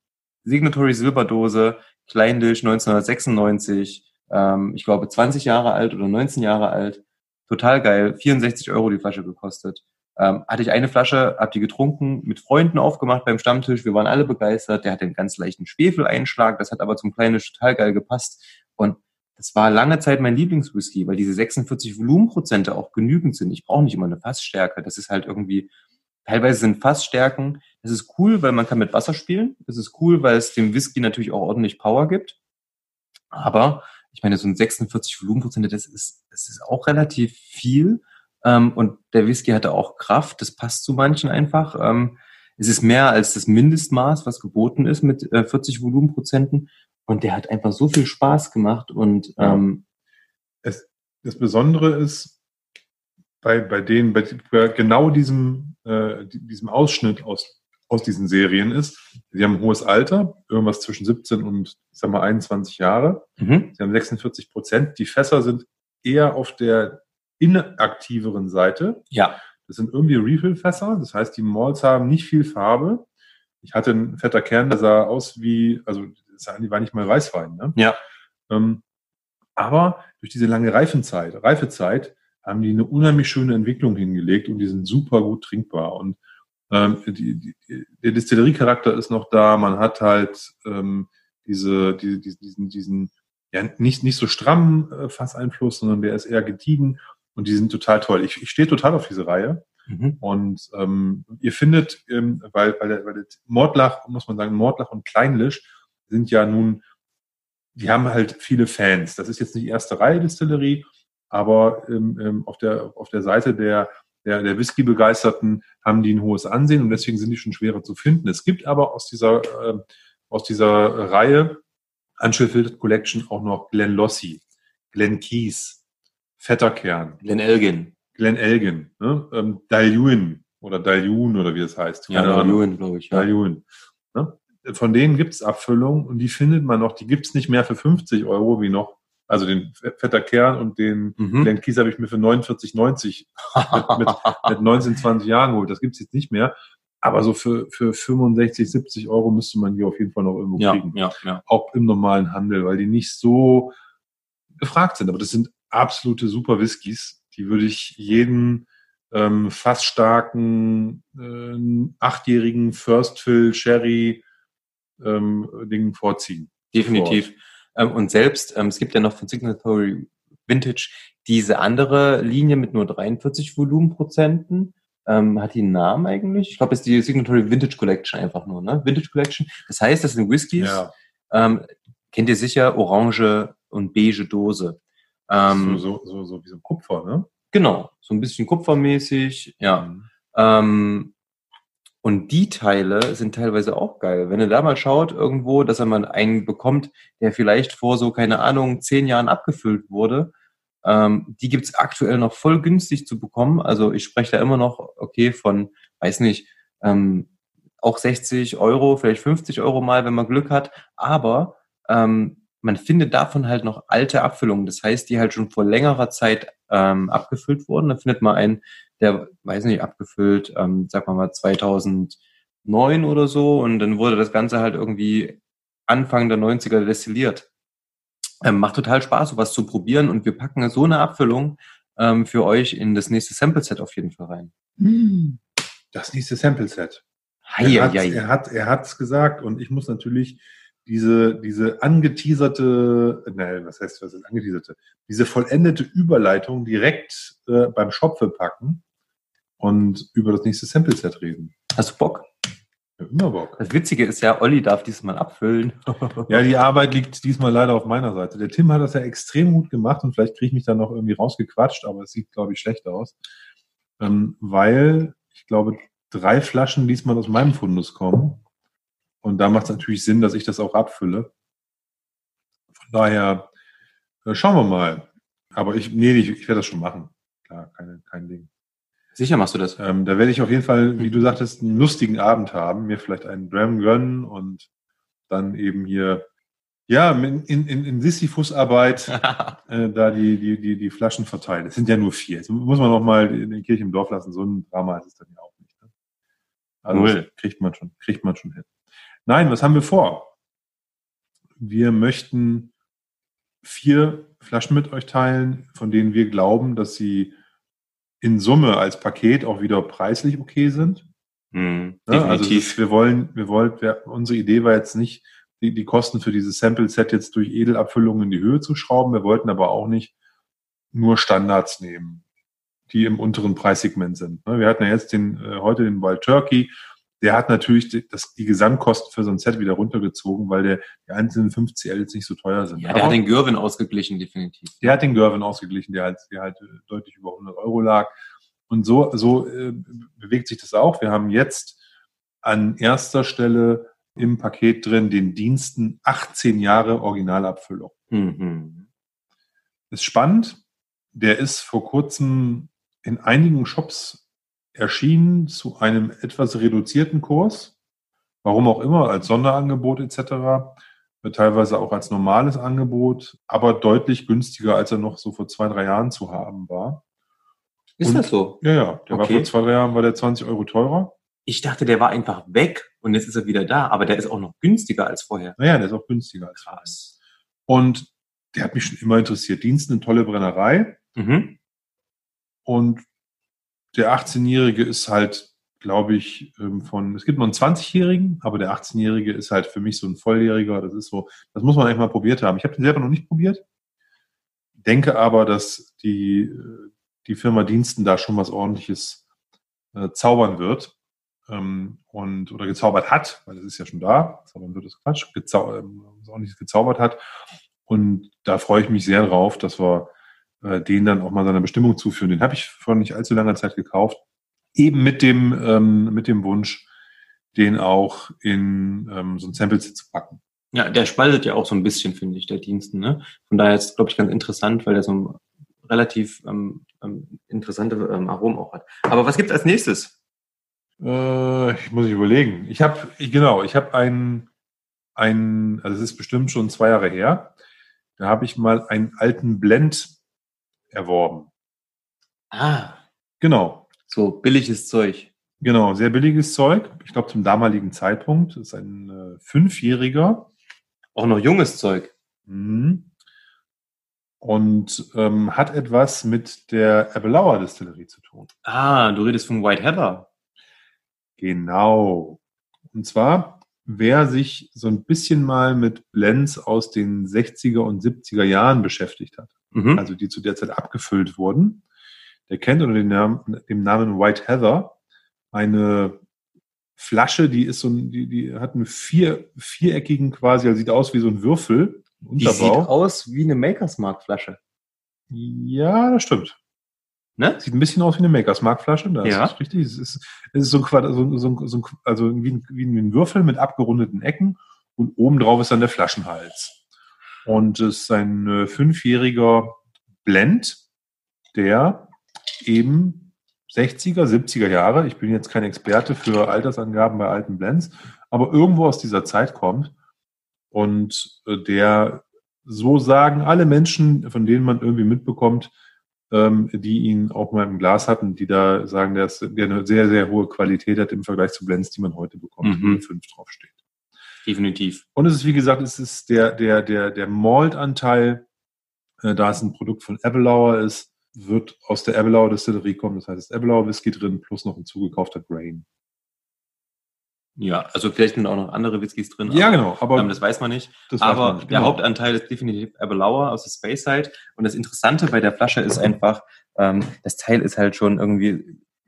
Signatory Silberdose, Kleinlich 1996, ähm, ich glaube 20 Jahre alt oder 19 Jahre alt. Total geil. 64 Euro die Flasche gekostet. Ähm, hatte ich eine Flasche, hab die getrunken, mit Freunden aufgemacht beim Stammtisch. Wir waren alle begeistert. Der hatte einen ganz leichten Schwefeleinschlag. Das hat aber zum Kleinisch total geil gepasst. Und das war lange Zeit mein Lieblingswhisky, weil diese 46 Volumenprozente auch genügend sind. Ich brauche nicht immer eine Fassstärke. Das ist halt irgendwie, teilweise sind Fassstärken. Das ist cool, weil man kann mit Wasser spielen. Das ist cool, weil es dem Whisky natürlich auch ordentlich Power gibt. Aber ich meine, so ein 46 Volumenprozente, das ist, das ist auch relativ viel. Ähm, und der Whisky hatte auch Kraft. Das passt zu manchen einfach. Ähm, es ist mehr als das Mindestmaß, was geboten ist mit äh, 40 Volumenprozenten. Und der hat einfach so viel Spaß gemacht und ähm, Das Besondere ist, bei, bei denen, bei, bei genau diesem, äh, die- diesem Ausschnitt aus, aus diesen Serien ist, sie haben ein hohes Alter, irgendwas zwischen 17 und, ich sag mal, 21 Jahre. mhm. Sie haben 46 Prozent. Die Fässer sind eher auf der inaktiveren Seite. ja, Das sind irgendwie Refill-Fässer. Das heißt, die Malls haben nicht viel Farbe. Ich hatte einen fetter Kern, der sah aus wie, also das war nicht mal Weißwein. Ne? Ja. Ähm, aber durch diese lange Reifenzeit, Reifezeit, haben die eine unheimlich schöne Entwicklung hingelegt und die sind super gut trinkbar. Und ähm, die, die, der Distilleriecharakter ist noch da. Man hat halt ähm, diese, die, die, diesen, diesen ja nicht, nicht so strammen äh, Fasseinfluss, sondern der ist eher gediegen und die sind total toll. Ich, ich stehe total auf diese Reihe. mhm. Und ähm, ihr findet, ähm, weil, weil, der, weil der Mordlach, muss man sagen, Mordlach und Kleinlisch sind ja nun, die haben halt viele Fans. Das ist jetzt nicht die erste Reihe Distillerie, aber ähm, ähm, auf, der, auf der Seite der, der, der Whisky-Begeisterten haben die ein hohes Ansehen und deswegen sind die schon schwerer zu finden. Es gibt aber aus dieser, ähm, aus dieser Reihe Unshielded Collection auch noch Glen Lossie, Glen Keys, Vetterkern, Glen Elgin. Glen Elgin, ne? ähm, Dalyun oder Dalyun oder wie es heißt. Ja. Ewan, glaube ich. Ja. Dalyun. Ne? Von denen gibt's Abfüllungen und die findet man noch, die gibt's nicht mehr für 50 Euro wie noch. Also den Vetter Kern und den Mhm. Glen Keys habe ich mir für 49,90 mit, mit, mit 19, 20 Jahren geholt. Das gibt's jetzt nicht mehr. Aber so für, für 65, 70 Euro müsste man die auf jeden Fall noch irgendwo ja, kriegen ja, ja. auch im normalen Handel, weil die nicht so gefragt sind. Aber das sind absolute super Whiskys. Die würde ich jeden ähm, fast starken äh, achtjährigen First Fill Sherry ähm, Ding vorziehen. Definitiv. Ähm, und selbst, ähm, es gibt ja noch von Signatory Vintage diese andere Linie mit nur 43 Volumenprozenten. Ähm, hat die einen Namen eigentlich? Ich glaube, es ist die Signatory Vintage Collection einfach nur, ne? Vintage Collection. Das heißt, das sind Whiskys. Ja, Ähm, kennt ihr sicher, orange und beige Dose. Ähm, so, so, so, so wie so Kupfer, ne? Genau, so ein bisschen kupfermäßig, ja. Mhm. Und die Teile sind teilweise auch geil. Wenn ihr da mal schaut irgendwo, dass mal einen bekommt, der vielleicht vor so, keine Ahnung, zehn Jahren abgefüllt wurde, ähm, die gibt's aktuell noch voll günstig zu bekommen. Also ich spreche da immer noch, okay, von, weiß nicht, ähm, auch 60 Euro, vielleicht 50 Euro mal, wenn man Glück hat. Aber ähm, man findet davon halt noch alte Abfüllungen. Das heißt, die halt schon vor längerer Zeit ähm, abgefüllt wurden. Da findet man einen, der, weiß nicht, abgefüllt, ähm, sagen wir mal 2009 oder so. Und dann wurde das Ganze halt irgendwie Anfang der 90er destilliert. Ähm, macht total Spaß, sowas zu probieren. Und wir packen so eine Abfüllung ähm, für euch in das nächste Sample-Set auf jeden Fall rein. Das nächste Sample Set. Hei, er, hat, hei. er hat er hat's gesagt und ich muss natürlich diese diese angeteaserte, nein, was heißt was ist angeteaserte, diese vollendete Überleitung direkt äh, beim Schopfe packen und über das nächste Sample Set reden. Hast du Bock? immer Bock. Das Witzige ist ja, Olli darf diesmal abfüllen. Ja, die Arbeit liegt diesmal leider auf meiner Seite. Der Tim hat das ja extrem gut gemacht und vielleicht kriege ich mich dann noch irgendwie rausgequatscht, aber es sieht, glaube ich, schlecht aus. Ähm, weil ich glaube, drei Flaschen diesmal aus meinem Fundus kommen. Und da macht es natürlich Sinn, dass ich das auch abfülle. Von daher äh, schauen wir mal. Aber ich, nee, ich, ich werde das schon machen. Klar, keine, kein Ding. Sicher machst du das. Ähm, da werde ich auf jeden Fall, wie du sagtest, einen lustigen Abend haben, mir vielleicht einen Dram gönnen und dann eben hier, ja, in, in, in Sisyphus-Arbeit äh, da die, die, die, die Flaschen verteilen. Es sind ja nur vier. Jetzt muss man noch mal in der Kirche im Dorf lassen. So ein Drama ist es dann ja auch nicht. Ne? Also Null. kriegt man schon, kriegt man schon hin. Nein, was haben wir vor? Wir möchten vier Flaschen mit euch teilen, von denen wir glauben, dass sie in Summe als Paket auch wieder preislich okay sind. Hm, Ja, also es definitiv. ist, wir wollen, wir wollen, wir, unsere Idee war jetzt nicht, die, die Kosten für dieses Sample-Set jetzt durch Edelabfüllungen in die Höhe zu schrauben. Wir wollten aber auch nicht nur Standards nehmen, die im unteren Preissegment sind. Ne, Wir hatten ja jetzt den, äh, heute den Wild Turkey. Der hat natürlich die, das, die Gesamtkosten für so ein Set wieder runtergezogen, weil der, die einzelnen 5CL jetzt nicht so teuer sind. ja, der Aber- hat den Gürven ausgeglichen, definitiv. der hat den Gervin ausgeglichen, der halt, der halt äh, deutlich über 100 Euro lag. Und so, so äh, bewegt sich das auch. Wir haben jetzt an erster Stelle im Paket drin den Diensten 18 Jahre Originalabfüllung. Mhm. Ist spannend. Der ist vor kurzem in einigen Shops erschienen zu einem etwas reduzierten Kurs. Warum auch immer, als Sonderangebot etc. Teilweise auch als normales Angebot, aber deutlich günstiger, als er noch so vor zwei, drei Jahren zu haben war. Ist Und- das so? Ja, ja, der war Okay. vor zwei, drei Jahren war der 20 Euro teurer. Ich dachte, der war einfach weg und jetzt ist er wieder da, aber der ist auch noch günstiger als vorher. Naja, der ist auch günstiger als vorher. Und der hat mich schon immer interessiert. Dienst eine tolle Brennerei. Mhm. Und der 18-Jährige ist halt, glaube ich, ähm, von, es gibt noch einen 20-Jährigen, aber der 18-Jährige ist halt für mich so ein Volljähriger. Das ist so, das muss man eigentlich mal probiert haben. Ich habe den selber noch nicht probiert. Denke aber, dass die, äh, die Firma Diensten da schon was ordentliches äh, zaubern wird. Ähm, und, oder gezaubert hat, weil es ist ja schon da. Zaubern wird ist Quatsch. Gezau ähm, ordentliches gezaubert hat. Und da freue ich mich sehr drauf, dass wir äh, den dann auch mal seiner Bestimmung zuführen. Den habe ich vor nicht allzu langer Zeit gekauft. Eben mit dem, ähm, mit dem Wunsch, den auch in ähm, so ein Sample-Set zu packen. Ja, der spaltet ja auch so ein bisschen, finde ich, der Diensten. Ne? Von daher ist glaube ich, ganz interessant, weil der so ein relativ ähm, ähm, interessante ähm, Aromen auch hat. Aber was gibt's als nächstes? Äh, ich muss ich überlegen. Ich habe, genau, ich habe einen, einen, also es ist bestimmt schon zwei Jahre her, da habe ich mal einen alten Blend erworben. Ah, Genau, so billiges Zeug. genau, sehr billiges Zeug. Ich glaube zum damaligen Zeitpunkt das ist ein äh, fünfjähriger. Auch noch junges Zeug. Mhm. Und ähm, hat etwas mit der Abelauer Distillerie zu tun. Ah, du redest vom White Heather. Genau. Und zwar, wer sich so ein bisschen mal mit Blends aus den 60er und 70er Jahren beschäftigt hat, Mhm. also die zu der Zeit abgefüllt wurden, der kennt unter dem Namen, dem Namen White Heather eine Flasche, die ist so ein, die, die hat einen vier, viereckigen quasi, also sieht aus wie so ein Würfel, Die sieht Unterbau. aus wie eine Makers Mark Flasche. Ja, das stimmt. Ne? Sieht ein bisschen aus wie eine Makers Mark Flasche, das Ja. ist richtig. Es ist, es ist so, ein Quad- so, so, so, also wie ein, wie ein Würfel mit abgerundeten Ecken und oben drauf ist dann der Flaschenhals. Und es ist ein äh, fünfjähriger Blend, der eben 60er, 70er Jahre, ich bin jetzt kein Experte für Altersangaben bei alten Blends, aber irgendwo aus dieser Zeit kommt und äh, der, so sagen alle Menschen, von denen man irgendwie mitbekommt, ähm, die ihn auch mal im Glas hatten, die da sagen, der, ist, der eine sehr, sehr hohe Qualität hat im Vergleich zu Blends, die man heute bekommt, Mhm. wo 5 draufsteht. Definitiv. Und es ist, wie gesagt, es ist der, der, der, der Malt-Anteil, äh, da es ein Produkt von Abelauer ist, wird aus der Abelauer Distillerie kommen. Das heißt, es ist Abelauer Whisky drin plus noch ein zugekaufter Grain. Ja, also vielleicht sind auch noch andere Whiskys drin. Ja, aber, genau. Aber ähm, das weiß man nicht. Aber man nicht. der Genau. Hauptanteil ist definitiv Abelauer aus der Space Side. Und das Interessante bei der Flasche ist einfach, ähm, das Teil ist halt schon irgendwie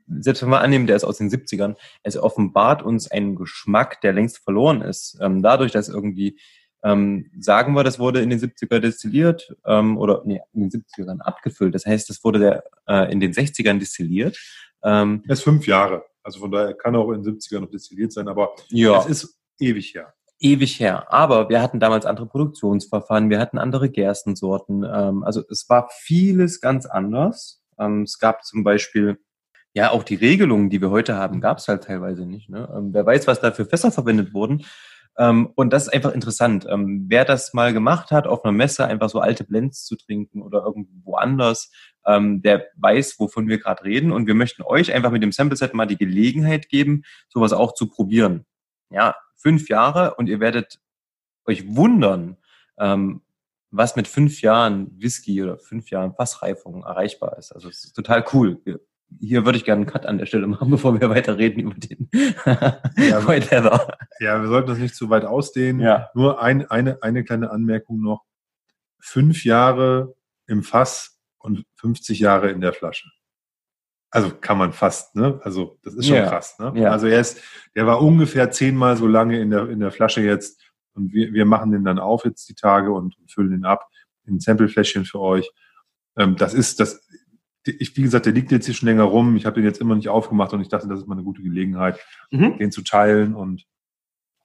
selbst wenn wir annehmen, der ist aus den 70ern, es offenbart uns einen Geschmack, der längst verloren ist. Ähm, dadurch, dass irgendwie, ähm, sagen wir, das wurde in den 70ern destilliert ähm, oder nee, in den 70ern abgefüllt. Das heißt, das wurde der, äh, in den 60ern destilliert. Ähm, Er ist fünf Jahre. Also von daher kann auch in den 70ern noch destilliert sein, aber ja. es ist ewig her. ewig her. Aber wir hatten damals andere Produktionsverfahren, wir hatten andere Gerstensorten. Ähm, also es war vieles ganz anders. Ähm, es gab zum Beispiel ja auch die Regelungen, die wir heute haben, gab es halt teilweise nicht. Ne? Ähm, wer weiß, was da für Fässer verwendet wurden. Ähm, und das ist einfach interessant. Ähm, wer das mal gemacht hat, auf einer Messe einfach so alte Blends zu trinken oder irgendwo anders, ähm, der weiß, wovon wir gerade reden. Und wir möchten euch einfach mit dem Sample Set mal die Gelegenheit geben, sowas auch zu probieren. Ja, fünf Jahre und ihr werdet euch wundern, ähm, was mit fünf Jahren Whisky oder fünf Jahren Fassreifung erreichbar ist. Also es ist total cool. Hier würde ich gerne einen Cut an der Stelle machen, bevor wir weiter reden über den Ja. White Leather. Ja, wir sollten das nicht zu weit ausdehnen. Ja. Nur ein, eine, eine kleine Anmerkung noch. Fünf Jahre im Fass und 50 Jahre in der Flasche. Also kann man fast, ne? Also das ist schon Ja. krass, ne? Ja. Also er ist, der war ungefähr zehnmal so lange in der, in der Flasche jetzt und wir, wir machen den dann auf jetzt die Tage und füllen den ab in Samplefläschchen für euch. Ähm, das ist, das, ich, wie gesagt, der liegt jetzt hier schon länger rum. Ich habe den jetzt immer nicht aufgemacht und ich dachte, das ist mal eine gute Gelegenheit, Mhm. den zu teilen und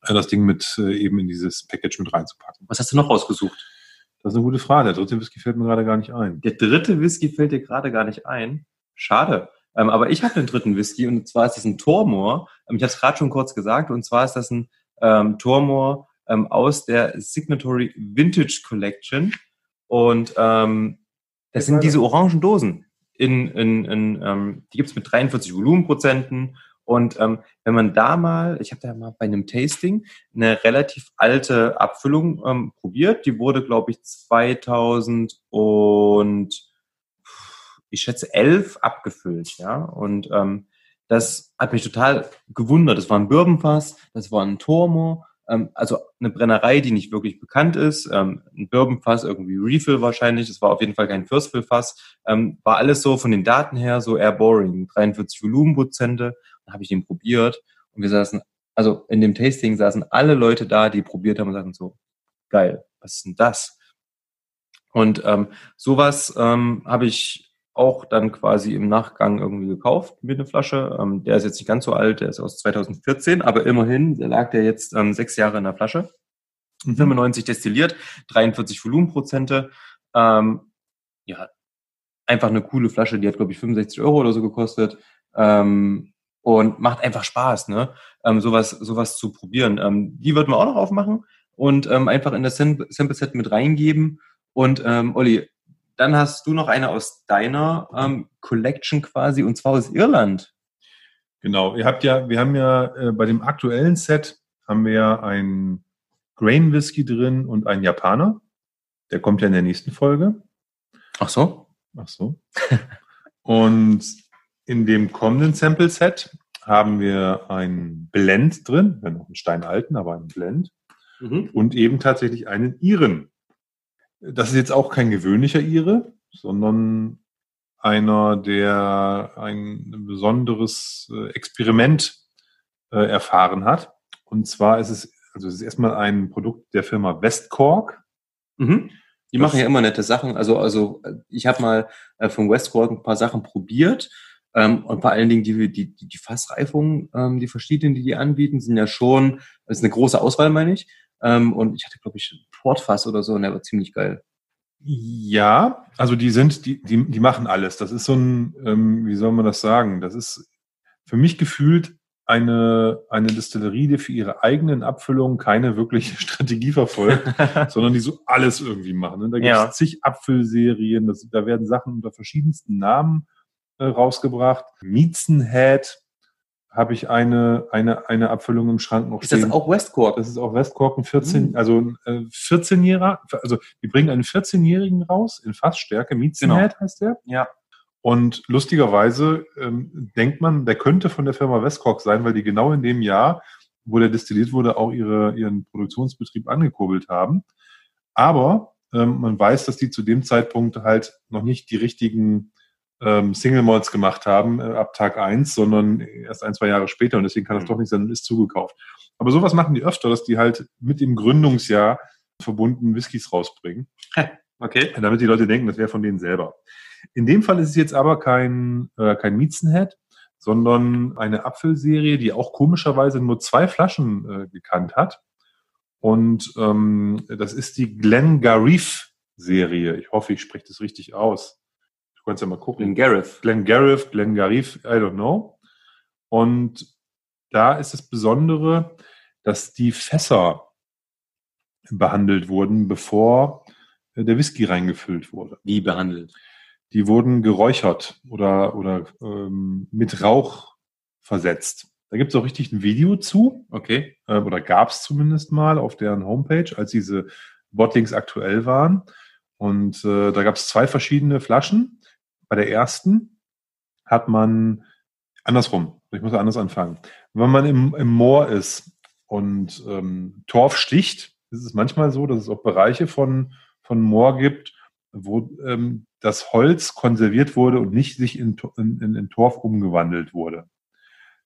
äh, das Ding mit äh, eben in dieses Package mit reinzupacken. Was hast du noch rausgesucht? Das ist eine gute Frage. Der dritte Whisky fällt mir gerade gar nicht ein. Der dritte Whisky fällt dir gerade gar nicht ein. Schade. Ähm, aber ich habe den dritten Whisky und zwar ist das ein Tormor. Ähm, ich habe es gerade schon kurz gesagt und zwar ist das ein ähm, Tormor ähm, aus der Signatory Vintage Collection und ähm, das sind diese orangen Dosen. In, in, in, ähm, die gibt's mit 43 Volumenprozenten und ähm, wenn man da mal, ich habe da mal bei einem Tasting eine relativ alte Abfüllung ähm, probiert. Die wurde, glaube ich, 2000 und ich schätze 11 abgefüllt, ja. Und ähm, das hat mich total gewundert. Das war ein Birbenfass, das war ein Tormo, ähm, also eine Brennerei, die nicht wirklich bekannt ist. Ähm, ein Birbenfass, irgendwie Refill wahrscheinlich. Das war auf jeden Fall kein Firstfill-Fass. Ähm, war alles so von den Daten her so eher boring. 43 Volumenprozente. Dann habe ich den probiert und wir saßen, also in dem Tasting saßen alle Leute da, die probiert haben und sagten so, geil, was ist denn das? Und ähm, sowas ähm, habe ich auch dann quasi im Nachgang irgendwie gekauft mit einer Flasche. Ähm, der ist jetzt nicht ganz so alt, der ist aus 2014, aber immerhin lag der jetzt ähm, sechs Jahre in der Flasche. 95 destilliert, 43 Volumenprozente. Ähm, ja, einfach eine coole Flasche, die hat, glaube ich, 65 Euro oder so gekostet. Ähm, und macht einfach Spaß, ne? Ähm, sowas, sowas zu probieren. Ähm, die würden wir auch noch aufmachen und ähm, einfach in das Sam- Sample Set mit reingeben. Und ähm, Olli, dann hast du noch eine aus deiner ähm, Collection quasi, und zwar aus Irland. Genau. Ihr habt ja, wir haben ja äh, bei dem aktuellen Set haben wir ja ein Grain Whisky drin und ein Japaner. Der kommt ja in der nächsten Folge. Ach so? Ach so. und in dem kommenden Sample Set haben wir ein Blend drin, ja noch einen steinalten, aber ein Blend Mhm. und eben tatsächlich einen Iren. Das ist jetzt auch kein gewöhnlicher Ire, sondern einer, der ein besonderes äh, Experiment äh, erfahren hat. Und zwar ist es, also es ist erstmal ein Produkt der Firma Westcork. Mhm. Die Das- machen ja immer nette Sachen. Also, also äh, ich habe mal äh, von Westcourt ein paar Sachen probiert. Ähm, und vor allen Dingen die, die, die, die Fassreifung, ähm, die verschiedenen, die die anbieten, sind ja schon, das ist eine große Auswahl, meine ich. Ähm, und ich hatte, glaube ich, Portfass oder so und der war ziemlich geil. Ja, also die sind, die, die, die machen alles. Das ist so ein, ähm, wie soll man das sagen? Das ist für mich gefühlt eine, eine Distillerie, die für ihre eigenen Abfüllungen keine wirkliche Strategie verfolgt, sondern die so alles irgendwie machen. Und da gibt es Ja. zig Abfüllserien, das, da werden Sachen unter verschiedensten Namen äh, rausgebracht. Miezenhead habe ich eine, eine, eine Abfüllung im Schrank noch Ist das stehen. auch Westcourt? Das ist auch Westcork ein 14, Mhm. also äh, 14-Jähriger, also die bringen einen 14-Jährigen raus in Fassstärke, Miezenhead heißt der. Ja. Und lustigerweise ähm, denkt man, der könnte von der Firma Westcork sein, weil die genau in dem Jahr, wo der destilliert wurde, auch ihre, ihren Produktionsbetrieb angekurbelt haben. Aber ähm, man weiß, dass die zu dem Zeitpunkt halt noch nicht die richtigen ähm, Single Malts gemacht haben äh, ab Tag eins, sondern erst ein, zwei Jahre später und deswegen kann das Mhm. doch nicht sein und ist zugekauft. Aber sowas machen die öfter, dass die halt mit dem Gründungsjahr verbunden Whiskys rausbringen, Okay. damit die Leute denken, das wäre von denen selber. In dem Fall ist es jetzt aber kein, äh, kein Miezenhead, sondern eine Apfelserie, die auch komischerweise nur zwei Flaschen äh, gekannt hat. Und ähm, das ist die Glengarriff-Serie. Ich hoffe, ich spreche das richtig aus. Kannst ja mal gucken. In Gareth. Glengarriff, Glengarriff, I don't know. Und da ist das Besondere, dass die Fässer behandelt wurden, bevor der Whisky reingefüllt wurde. Wie behandelt? Die wurden geräuchert oder, oder ähm, mit Rauch versetzt. Da gibt es auch richtig ein Video zu, Okay. äh, oder gab es zumindest mal auf deren Homepage, als diese Bottlings aktuell waren. Und äh, da gab es zwei verschiedene Flaschen. Bei der ersten hat man andersrum, ich muss anders anfangen. Wenn man im, im Moor ist und ähm, Torf sticht, ist es manchmal so, dass es auch Bereiche von, von Moor gibt, wo ähm, das Holz konserviert wurde und nicht sich in, in, in Torf umgewandelt wurde.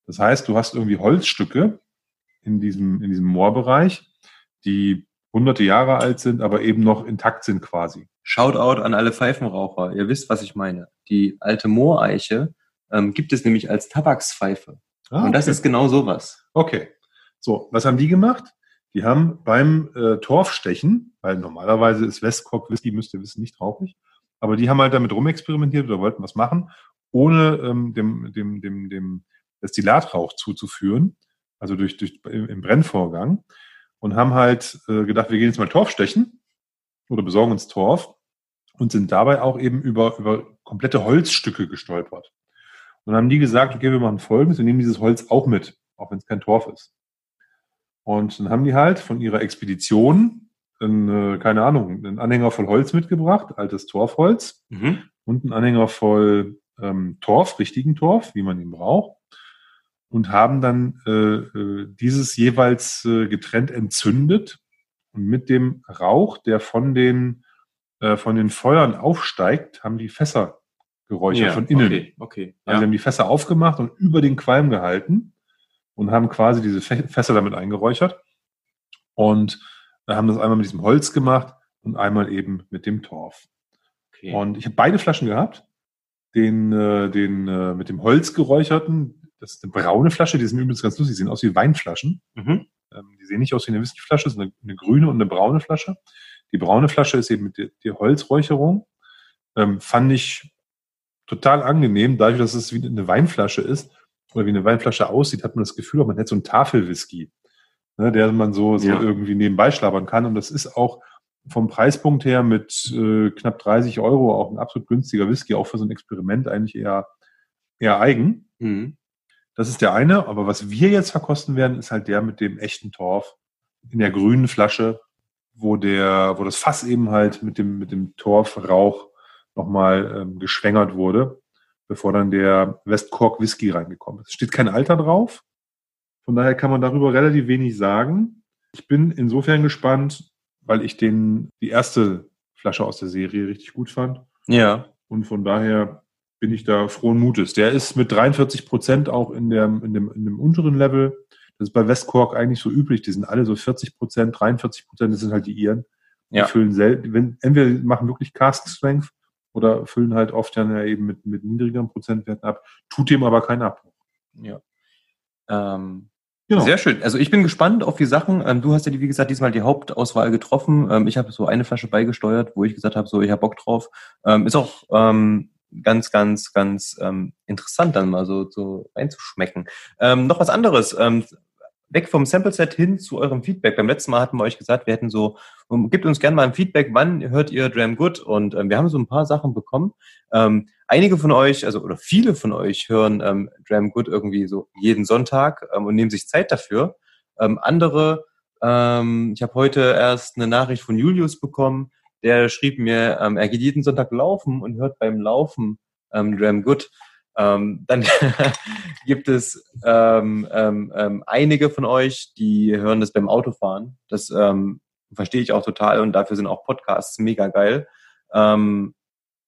Das heißt, du hast irgendwie Holzstücke in diesem, in diesem Moorbereich, die hunderte Jahre alt sind, aber eben noch intakt sind quasi. Shoutout an alle Pfeifenraucher. Ihr wisst, was ich meine. Die alte Mooreiche ähm, gibt es nämlich als Tabakspfeife. Ah, Und das okay. ist genau sowas. Okay. So, was haben die gemacht? Die haben beim äh, Torfstechen, weil normalerweise ist Westcork Whisky, müsst ihr wissen, nicht rauchig, aber die haben halt damit rumexperimentiert oder wollten was machen, ohne ähm, dem, dem, dem, dem Destillatrauch zuzuführen, also durch, durch im im Brennvorgang, und haben halt äh, gedacht, wir gehen jetzt mal Torf stechen oder besorgen uns Torf und sind dabei auch eben über, über komplette Holzstücke gestolpert. Und dann haben die gesagt, okay, wir machen folgendes, wir nehmen dieses Holz auch mit, auch wenn es kein Torf ist. Und dann haben die halt von ihrer Expedition, einen, äh, keine Ahnung, einen Anhänger voll Holz mitgebracht, altes Torfholz, Mhm. und einen Anhänger voll ähm, Torf, richtigen Torf, wie man ihn braucht, und haben dann äh, äh, dieses jeweils äh, getrennt entzündet und mit dem Rauch, der von den, äh, von den Feuern aufsteigt, haben die Fässer geräuchert von innen. Okay, okay. Also sie haben die Fässer aufgemacht und über den Qualm gehalten und haben quasi diese Fä- Fässer damit eingeräuchert und äh, haben das einmal mit diesem Holz gemacht und einmal eben mit dem Torf. okay. Und ich habe beide Flaschen gehabt. Den, äh, den mit dem Holz geräucherten, das ist eine braune Flasche, die sind übrigens ganz lustig, die sehen aus wie Weinflaschen. Mhm. Ähm, die sehen nicht aus wie eine Whiskyflasche, es ist eine, eine grüne und eine braune Flasche. Die braune Flasche ist eben mit der, der Holzräucherung. Ähm, fand ich total angenehm, dadurch, dass es wie eine Weinflasche ist oder wie eine Weinflasche aussieht, hat man das Gefühl, man hätte so einen Tafelwhisky, ne, der man so, so Ja. irgendwie nebenbei schlabbern kann. Und das ist auch vom Preispunkt her mit äh, knapp 30 Euro auch ein absolut günstiger Whisky, auch für so ein Experiment eigentlich eher, eher eigen. Mhm. Das ist der eine, aber was wir jetzt verkosten werden, ist halt der mit dem echten Torf in der grünen Flasche, wo der, wo das Fass eben halt mit dem, mit dem Torfrauch nochmal ähm, geschwängert wurde, bevor dann der West Cork Whisky reingekommen ist. Es steht kein Alter drauf. Von daher kann man darüber relativ wenig sagen. Ich bin insofern gespannt, weil ich den, die erste Flasche aus der Serie richtig gut fand. Ja. Und von daher bin ich da frohen Mutes. Der ist mit 43 Prozent auch in, der, in, dem, in dem unteren Level. Das ist bei Westcork eigentlich so üblich. Die sind alle so 40 Prozent, 43 Prozent. Das sind halt die Iren. Die Ja. füllen selten, wenn, entweder die machen wirklich Cask Strength oder füllen halt oft dann ja eben mit, mit niedrigeren Prozentwerten ab. Tut dem aber keinen Abbruch. Ja. Ähm, Genau. Sehr schön. Also ich bin gespannt auf die Sachen. Ähm, du hast ja, die, wie gesagt, diesmal die Hauptauswahl getroffen. Ähm, ich habe so eine Flasche beigesteuert, wo ich gesagt habe, so ich habe Bock drauf. Ähm, ist auch ähm, ganz, ganz, ganz ähm, interessant, dann mal so, so reinzuschmecken. Ähm, noch was anderes. Ähm, weg vom Sample-Set hin zu eurem Feedback. Beim letzten Mal hatten wir euch gesagt, wir hätten so, um, gebt uns gerne mal ein Feedback, wann hört ihr Dram Good? Und ähm, wir haben so ein paar Sachen bekommen. Ähm, einige von euch, also oder viele von euch hören ähm, Dram Good irgendwie so jeden Sonntag ähm, und nehmen sich Zeit dafür. Ähm, andere, ähm, ich habe heute erst eine Nachricht von Julius bekommen, der schrieb mir, ähm, er geht jeden Sonntag laufen und hört beim Laufen ähm, Dram Good. Ähm, dann gibt es ähm, ähm, ähm, einige von euch, die hören das beim Autofahren. Das ähm, verstehe ich auch total und dafür sind auch Podcasts mega geil. Ähm,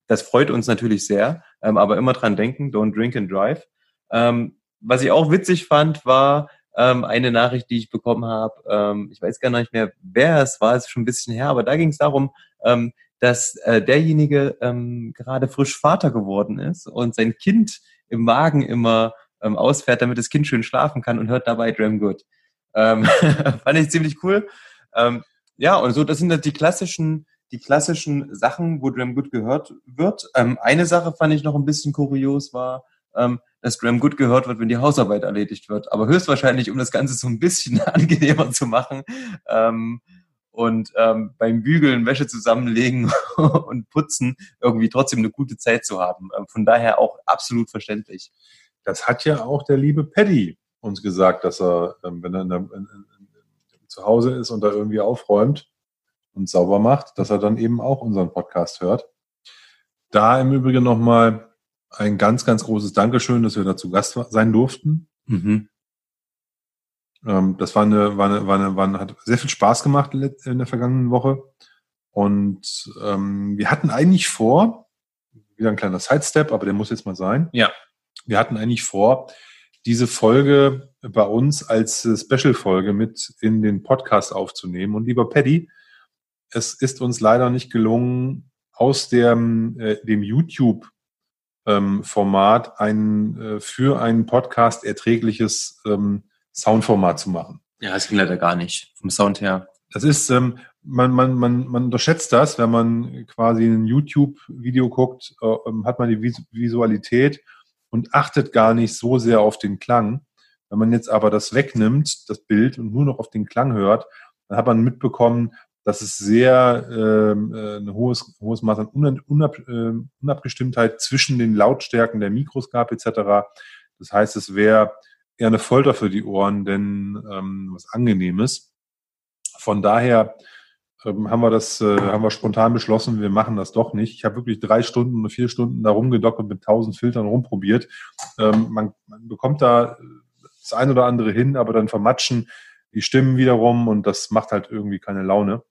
das freut uns natürlich sehr, ähm, aber immer dran denken, don't drink and drive. Ähm, was ich auch witzig fand, war ähm, eine Nachricht, die ich bekommen habe. Ähm, ich weiß gar nicht mehr, wer es war, es ist schon ein bisschen her, aber da ging es darum, ähm, dass äh, derjenige ähm, gerade frisch Vater geworden ist und sein Kind im Magen immer ähm, ausfährt, damit das Kind schön schlafen kann und hört dabei Dram Good. Ähm, fand ich ziemlich cool. Ähm, ja, und so, das sind die klassischen, die klassischen Sachen, wo Dram Good gehört wird. Ähm, eine Sache fand ich noch ein bisschen kurios war, ähm, dass Dram Good gehört wird, wenn die Hausarbeit erledigt wird. Aber höchstwahrscheinlich, um das Ganze so ein bisschen angenehmer zu machen. Ähm, und ähm, beim Bügeln, Wäsche zusammenlegen und putzen irgendwie trotzdem eine gute Zeit zu haben. Ähm, von daher auch absolut verständlich. Das hat ja auch der liebe Paddy uns gesagt, dass er, ähm, wenn er in der, in, in, zu Hause ist und da irgendwie aufräumt und sauber macht, dass er dann eben auch unseren Podcast hört. Da im Übrigen nochmal ein ganz, ganz großes Dankeschön, dass wir dazu Gast sein durften. Mhm. Ähm, das war eine, war eine, war eine, war eine, hat sehr viel Spaß gemacht in der vergangenen Woche. Und ähm, wir hatten eigentlich vor, wieder ein kleiner Sidestep, aber der muss jetzt mal sein. Ja. Wir hatten eigentlich vor, diese Folge bei uns als Special-Folge mit in den Podcast aufzunehmen. Und lieber Paddy, es ist uns leider nicht gelungen, aus dem, äh, dem YouTube ähm, Format ein äh, für einen Podcast erträgliches ähm, Soundformat zu machen. Ja, es ging leider gar nicht vom Sound her. Das ist, ähm, man, man, man, man unterschätzt das, wenn man quasi ein YouTube-Video guckt, äh, ähm, hat man die Visualität und achtet gar nicht so sehr auf den Klang. Wenn man jetzt aber das wegnimmt, das Bild, und nur noch auf den Klang hört, dann hat man mitbekommen, dass es sehr ähm, äh, ein hohes, hohes Maß an Unab, äh, Unabgestimmtheit zwischen den Lautstärken der Mikros gab etc. Das heißt, es wäre eher eine Folter für die Ohren, denn ähm, was Angenehmes. Von daher ähm, haben wir das, äh, haben wir spontan beschlossen, wir machen das doch nicht. Ich habe wirklich drei Stunden oder vier Stunden da rumgedockt und mit tausend Filtern rumprobiert. Ähm, man, man bekommt da das ein oder andere hin, aber dann vermatschen die Stimmen wiederum und das macht halt irgendwie keine Laune.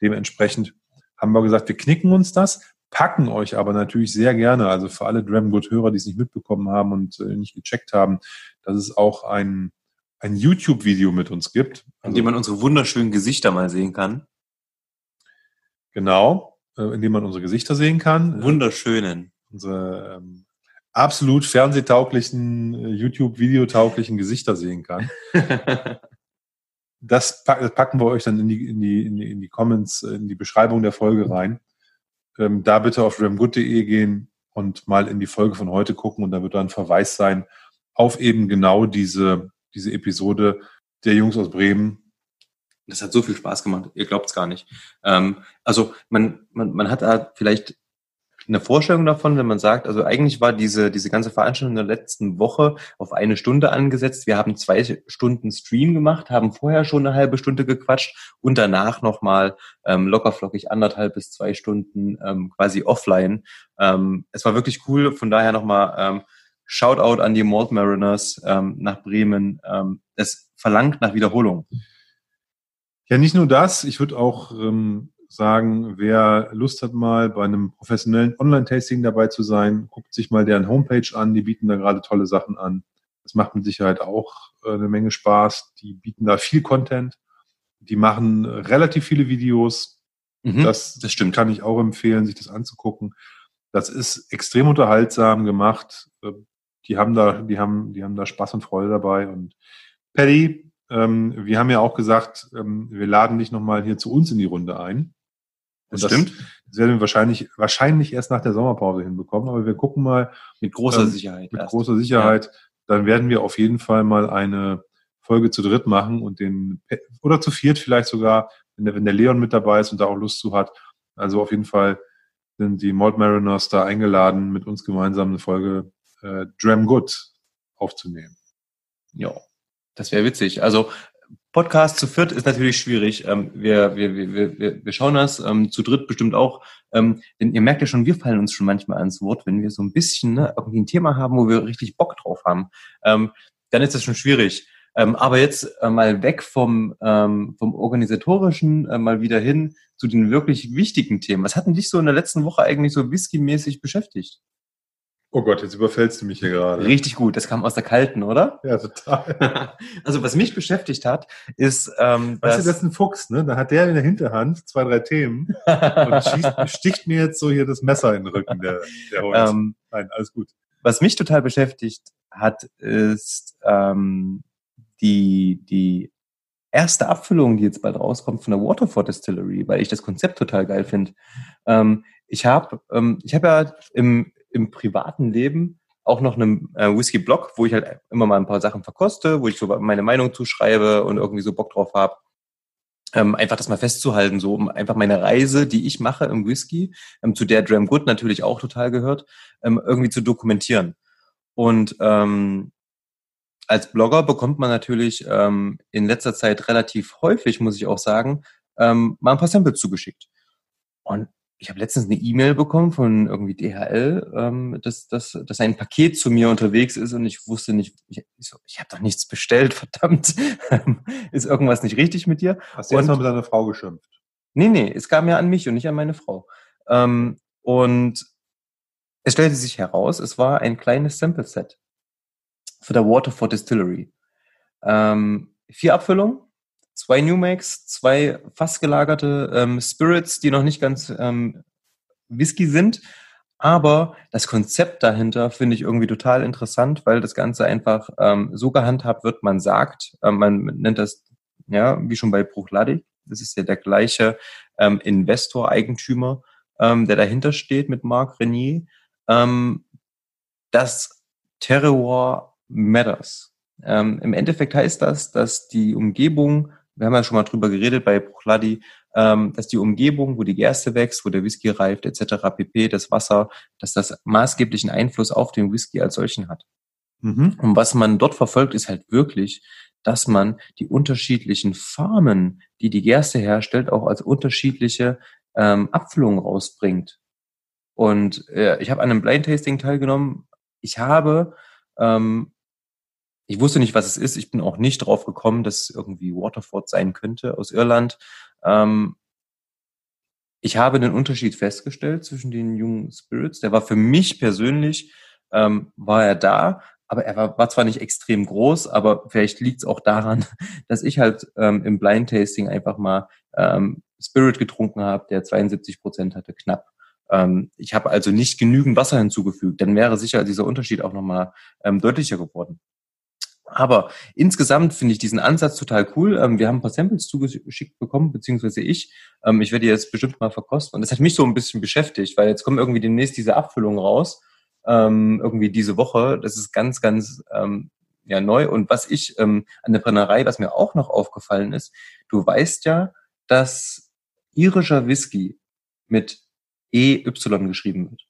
Dementsprechend haben wir gesagt, wir knicken uns das, packen euch aber natürlich sehr gerne, also für alle Dramgood-Hörer, die es nicht mitbekommen haben und äh, nicht gecheckt haben, dass es auch ein, ein YouTube-Video mit uns gibt. Also, in dem man unsere wunderschönen Gesichter mal sehen kann. Genau, äh, in dem man unsere Gesichter sehen kann. Wunderschönen. Unsere ähm, absolut fernsehtauglichen, äh, YouTube-videotauglichen Gesichter sehen kann. das packen wir euch dann in die, in die, in die, in die Comments, äh, in die Beschreibung der Folge rein. Ähm, da bitte auf ramgood.de gehen und mal in die Folge von heute gucken und da wird dann ein Verweis sein auf eben genau diese, diese Episode der Jungs aus Bremen. Das hat so viel Spaß gemacht, ihr glaubt es gar nicht. Ähm, also man, man, man hat da vielleicht eine Vorstellung davon, wenn man sagt, also eigentlich war diese, diese ganze Veranstaltung in der letzten Woche auf eine Stunde angesetzt. Wir haben zwei Stunden Stream gemacht, haben vorher schon eine halbe Stunde gequatscht und danach nochmal ähm, lockerflockig anderthalb bis zwei Stunden ähm, quasi offline. Ähm, es war wirklich cool, von daher nochmal ähm, Shoutout an die Malt Mariners ähm, nach Bremen. Ähm, es verlangt nach Wiederholung. Ja, nicht nur das. Ich würde auch ähm, sagen, wer Lust hat, mal bei einem professionellen Online-Tasting dabei zu sein, guckt sich mal deren Homepage an. Die bieten da gerade tolle Sachen an. Das macht mit Sicherheit auch äh, eine Menge Spaß. Die bieten da viel Content. Die machen relativ viele Videos. Mhm, das, das stimmt. Kann ich auch empfehlen, sich das anzugucken. Das ist extrem unterhaltsam gemacht. Äh, die haben da, die haben, die haben da Spaß und Freude dabei. Und Paddy, ähm, wir haben ja auch gesagt, ähm, wir laden dich nochmal hier zu uns in die Runde ein. Das, das, stimmt. Das werden wir wahrscheinlich, wahrscheinlich erst nach der Sommerpause hinbekommen, aber wir gucken mal. Mit großer ähm, Sicherheit. Mit erst. großer Sicherheit. Ja. Dann werden wir auf jeden Fall mal eine Folge zu dritt machen und den, oder zu viert vielleicht sogar, wenn der, wenn der Leon mit dabei ist und da auch Lust zu hat. Also auf jeden Fall sind die Malt Mariners da eingeladen, mit uns gemeinsam eine Folge äh, Dram Good aufzunehmen. Ja, das wäre witzig. Also Podcast zu viert ist natürlich schwierig. Ähm, wir, wir, wir, wir, wir schauen das ähm, zu dritt bestimmt auch. Ähm, denn ihr merkt ja schon, wir fallen uns schon manchmal ans Wort, wenn wir so ein bisschen ne, irgendwie ein Thema haben, wo wir richtig Bock drauf haben. Ähm, dann ist das schon schwierig. Ähm, aber jetzt äh, mal weg vom, ähm, vom organisatorischen, äh, mal wieder hin zu den wirklich wichtigen Themen. Was hat denn dich so in der letzten Woche eigentlich so whisky-mäßig beschäftigt? Oh Gott, jetzt überfällst du mich hier gerade. Richtig gut, das kam aus der kalten, oder? Ja, total. Also was mich beschäftigt hat, ist, ähm, Weißt du, das ist ein Fuchs, ne? Da hat der in der Hinterhand zwei, drei Themen und schießt, sticht mir jetzt so hier das Messer in den Rücken, der, der Hund. ähm, Nein, alles gut. was mich total beschäftigt hat, ist ähm, die, die erste Abfüllung, die jetzt bald rauskommt von der Waterford Distillery, weil ich das Konzept total geil finde. Ähm, ich habe ähm, ich hab ja im, im privaten Leben auch noch einen äh, Whisky-Blog, wo ich halt immer mal ein paar Sachen verkoste, wo ich so meine Meinung zuschreibe und irgendwie so Bock drauf habe. Ähm, einfach das mal festzuhalten, so um einfach meine Reise, die ich mache im Whisky, ähm, zu der Dram Good natürlich auch total gehört, ähm, irgendwie zu dokumentieren. Und ähm, als Blogger bekommt man natürlich ähm, in letzter Zeit relativ häufig, muss ich auch sagen, ähm, mal ein paar Samples zugeschickt. Und ich habe letztens eine E-Mail bekommen von irgendwie DHL, ähm, dass, dass, dass ein Paket zu mir unterwegs ist und ich wusste nicht, ich, so, ich habe doch nichts bestellt, verdammt. ist irgendwas nicht richtig mit dir? Hast du jetzt und- mal mit deiner Frau geschimpft? Nee, nee, es kam ja an mich und nicht an meine Frau. Ähm, und es stellte sich heraus, es war ein kleines Sample-Set für der Waterford Distillery. Ähm, vier Abfüllungen, zwei New Makes, zwei fast gelagerte ähm, Spirits, die noch nicht ganz ähm, Whisky sind. Aber das Konzept dahinter finde ich irgendwie total interessant, weil das Ganze einfach ähm, so gehandhabt wird, man sagt, ähm, man nennt das, ja, wie schon bei Bruchladi, das ist ja der gleiche ähm, Investor, Eigentümer, ähm, der dahinter steht mit Marc Renier, ähm, das Terroir matters. Ähm, Im Endeffekt heißt das, dass die Umgebung, wir haben ja schon mal drüber geredet bei Bruchladi, ähm, dass die Umgebung, wo die Gerste wächst, wo der Whisky reift, etc., pp., das Wasser, dass das maßgeblichen Einfluss auf den Whisky als solchen hat. Mhm. Und was man dort verfolgt, ist halt wirklich, dass man die unterschiedlichen Farmen, die die Gerste herstellt, auch als unterschiedliche ähm, Abfüllungen rausbringt. Und äh, ich habe an einem Blind Tasting teilgenommen. Ich habe, ähm, ich wusste nicht, was es ist. Ich bin auch nicht drauf gekommen, dass es irgendwie Waterford sein könnte aus Irland. Ähm, ich habe den Unterschied festgestellt zwischen den jungen Spirits. Der war für mich persönlich, ähm, war er da, aber er war, war zwar nicht extrem groß, aber vielleicht liegt es auch daran, dass ich halt ähm, im Blind Tasting einfach mal ähm, Spirit getrunken habe, der 72 Prozent hatte, knapp. Ähm, ich habe also nicht genügend Wasser hinzugefügt, dann wäre sicher dieser Unterschied auch nochmal ähm, deutlicher geworden. Aber insgesamt finde ich diesen Ansatz total cool. Ähm, wir haben ein paar Samples zugeschickt bekommen, beziehungsweise ich. Ähm, ich werde die jetzt bestimmt mal verkosten. Und das hat mich so ein bisschen beschäftigt, weil jetzt kommen irgendwie demnächst diese Abfüllungen raus. Ähm, irgendwie diese Woche. Das ist ganz, ganz ja, neu. Und was ich an der Brennerei, was mir auch noch aufgefallen ist, du weißt ja, dass irischer Whisky mit EY geschrieben wird.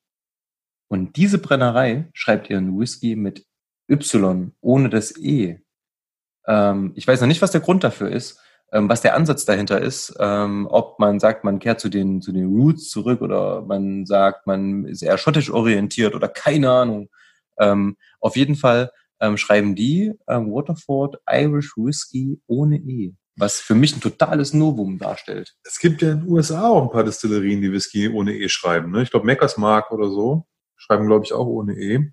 Und diese Brennerei schreibt ihren Whisky mit Y ohne das E. Ähm, ich weiß noch nicht, was der Grund dafür ist, ähm, was der Ansatz dahinter ist, ähm, ob man sagt, man kehrt zu den, zu den Roots zurück oder man sagt, man ist eher schottisch orientiert oder keine Ahnung. Ähm, auf jeden Fall ähm, schreiben die ähm, Waterford Irish Whisky ohne E, was für mich ein totales Novum darstellt. Es gibt ja in den USA auch ein paar Destillerien, die Whisky ohne E schreiben. Ne? Ich glaube, Meckers Mark oder so schreiben, glaube ich, auch ohne E.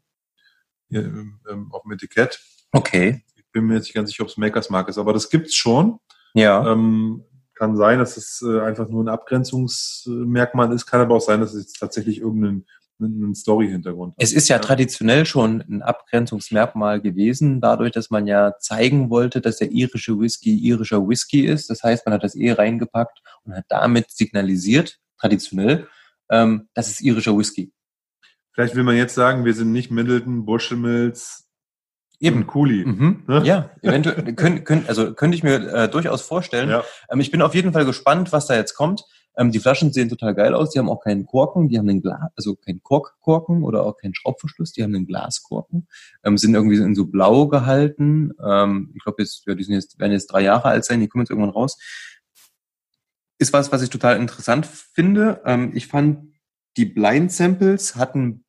Ähm, auf dem Etikett. Okay. Ich bin mir jetzt nicht ganz sicher, ob es Makers Mark ist, aber das gibt's schon. Ja. Ähm, kann sein, dass es äh, einfach nur ein Abgrenzungsmerkmal ist, kann aber auch sein, dass es tatsächlich irgendeinen einen Story-Hintergrund hat. Es ist ja traditionell schon ein Abgrenzungsmerkmal gewesen, dadurch, dass man ja zeigen wollte, dass der irische Whisky irischer Whisky ist. Das heißt, man hat das E reingepackt und hat damit signalisiert, traditionell, ähm, das ist irischer Whisky. Vielleicht will man jetzt sagen, wir sind nicht Middleton, Bushmills Eben. Cooley. Mhm. Ne? Ja, eventuell, können, können, also könnte ich mir äh, durchaus vorstellen. Ja. Ähm, ich bin auf jeden Fall gespannt, was da jetzt kommt. Ähm, die Flaschen sehen total geil aus. Die haben auch keinen Korken, die haben einen Glas, also keinen Korkkorken oder auch keinen Schraubverschluss. Die haben einen Glaskorken, ähm, sind irgendwie in so blau gehalten. Ähm, ich glaube jetzt, ja, die sind jetzt werden jetzt drei Jahre alt sein. Die kommen jetzt irgendwann raus. Ist was, was ich total interessant finde. Ähm, ich fand die Blind Samples hatten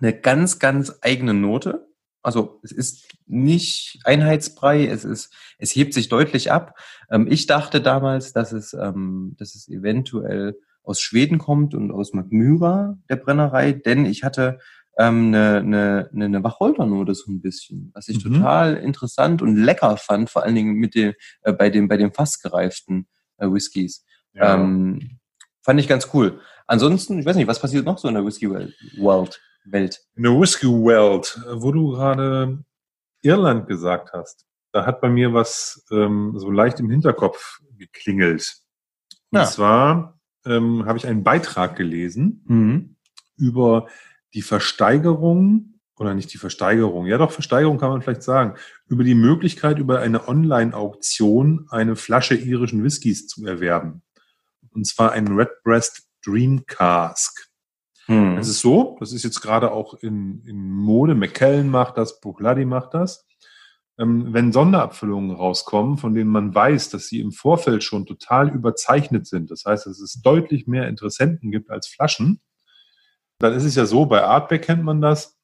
eine ganz, ganz eigene Note. Also es ist nicht Einheitsbrei, es ist, es hebt sich deutlich ab. Ähm, ich dachte damals, dass es, ähm, dass es eventuell aus Schweden kommt und aus Magmyra, der Brennerei, denn ich hatte ähm, eine, eine, eine Wacholdernote so ein bisschen, was ich Mhm. total interessant und lecker fand, vor allen Dingen mit dem, äh, bei dem, bei den fast gereiften äh, Whiskys. Ähm, fand ich ganz cool. Ansonsten, ich weiß nicht, was passiert noch so in der Whisky World? Welt? In der Whisky World, wo du gerade Irland gesagt hast, da hat bei mir was ähm, so leicht im Hinterkopf geklingelt. Und Ja. zwar ähm, habe ich einen Beitrag gelesen Mhm. über die Versteigerung, oder nicht die Versteigerung, ja doch, Versteigerung kann man vielleicht sagen, über die Möglichkeit, über eine Online-Auktion eine Flasche irischen Whiskys zu erwerben. Und zwar einen Redbreast Dream Cask. Mhm. Es ist so, das ist jetzt gerade auch in, in Mode, McKellen macht das, Bruichladdich macht das. Ähm, wenn Sonderabfüllungen rauskommen, von denen man weiß, dass sie im Vorfeld schon total überzeichnet sind, das heißt, dass es deutlich mehr Interessenten gibt als Flaschen, dann ist es ja so, bei Artback kennt man das,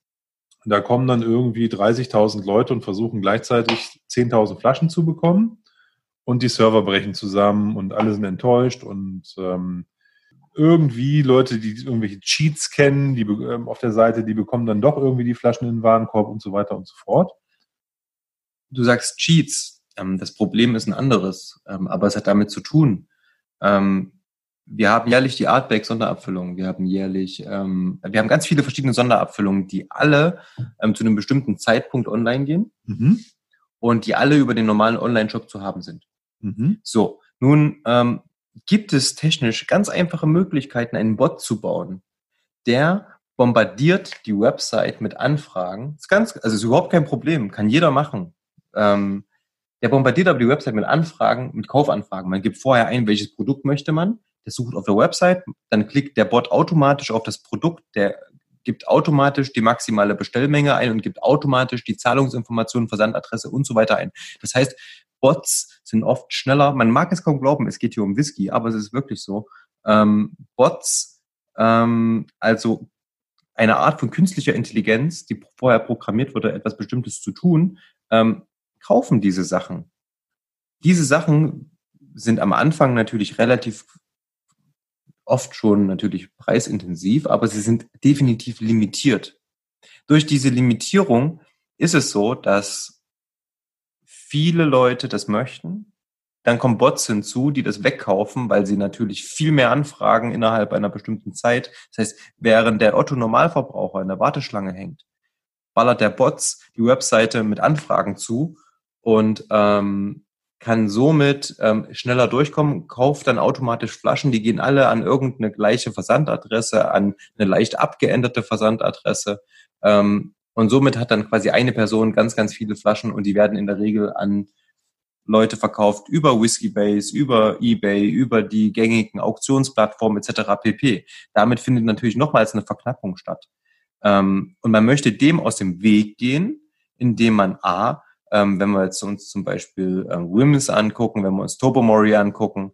da kommen dann irgendwie 30.000 Leute und versuchen gleichzeitig 10.000 Flaschen zu bekommen und die Server brechen zusammen und alle sind enttäuscht und ähm, irgendwie Leute, die irgendwelche Cheats kennen, die ähm, auf der Seite, die bekommen dann doch irgendwie die Flaschen in den Warenkorb und so weiter und so fort. Du sagst Cheats. Ähm, das Problem ist ein anderes, ähm, aber es hat damit zu tun. Ähm, wir haben jährlich die Artback Sonderabfüllungen. Wir haben jährlich, ähm, wir haben ganz viele verschiedene Sonderabfüllungen, die alle ähm, zu einem bestimmten Zeitpunkt online gehen Mhm. und die alle über den normalen Online-Shop zu haben sind. Mhm. So, nun ähm, gibt es technisch ganz einfache Möglichkeiten, einen Bot zu bauen, der bombardiert die Website mit Anfragen. Ist ganz, also ist überhaupt kein Problem, kann jeder machen. Ähm, der bombardiert aber die Website mit Anfragen, mit Kaufanfragen. Man gibt vorher ein, welches Produkt möchte man. Der sucht auf der Website, dann klickt der Bot automatisch auf das Produkt, der gibt automatisch die maximale Bestellmenge ein und gibt automatisch die Zahlungsinformationen, Versandadresse und so weiter ein. Das heißt, Bots sind oft schneller. Man mag es kaum glauben, es geht hier um Whisky, aber es ist wirklich so. Ähm, Bots, ähm, also eine Art von künstlicher Intelligenz, die vorher programmiert wurde, etwas Bestimmtes zu tun, ähm, kaufen diese Sachen. Diese Sachen sind am Anfang natürlich relativ oft schon natürlich preisintensiv, aber sie sind definitiv limitiert. Durch diese Limitierung ist es so, dass viele Leute das möchten. Dann kommen Bots hinzu, die das wegkaufen, weil sie natürlich viel mehr anfragen innerhalb einer bestimmten Zeit. Das heißt, während der Otto Normalverbraucher in der Warteschlange hängt, ballert der Bots die Webseite mit Anfragen zu und ähm, kann somit ähm, schneller durchkommen, kauft dann automatisch Flaschen, die gehen alle an irgendeine gleiche Versandadresse, an eine leicht abgeänderte Versandadresse. Ähm, und somit hat dann quasi eine Person ganz, ganz viele Flaschen und die werden in der Regel an Leute verkauft über Whiskybase, über eBay, über die gängigen Auktionsplattformen etc. pp. Damit findet natürlich nochmals eine Verknappung statt. Ähm, und man möchte dem aus dem Weg gehen, indem man A, ähm, wenn wir jetzt uns zum Beispiel ähm, Wims angucken, wenn wir uns Topomori angucken,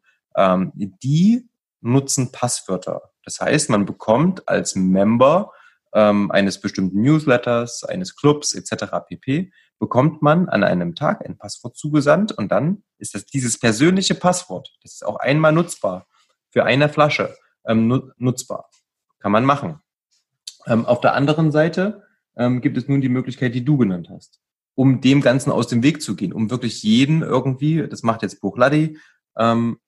die nutzen Passwörter. Das heißt, man bekommt als Member ähm, eines bestimmten Newsletters, eines Clubs etc. pp. bekommt man an einem Tag ein Passwort zugesandt und dann ist das dieses persönliche Passwort, das ist auch einmal nutzbar für eine Flasche ähm, nu nutzbar. Kann man machen. Ähm, auf der anderen Seite ähm, gibt es nun die Möglichkeit, die du genannt hast, um dem Ganzen aus dem Weg zu gehen, um wirklich jeden irgendwie, das macht jetzt Bruchladi ähm,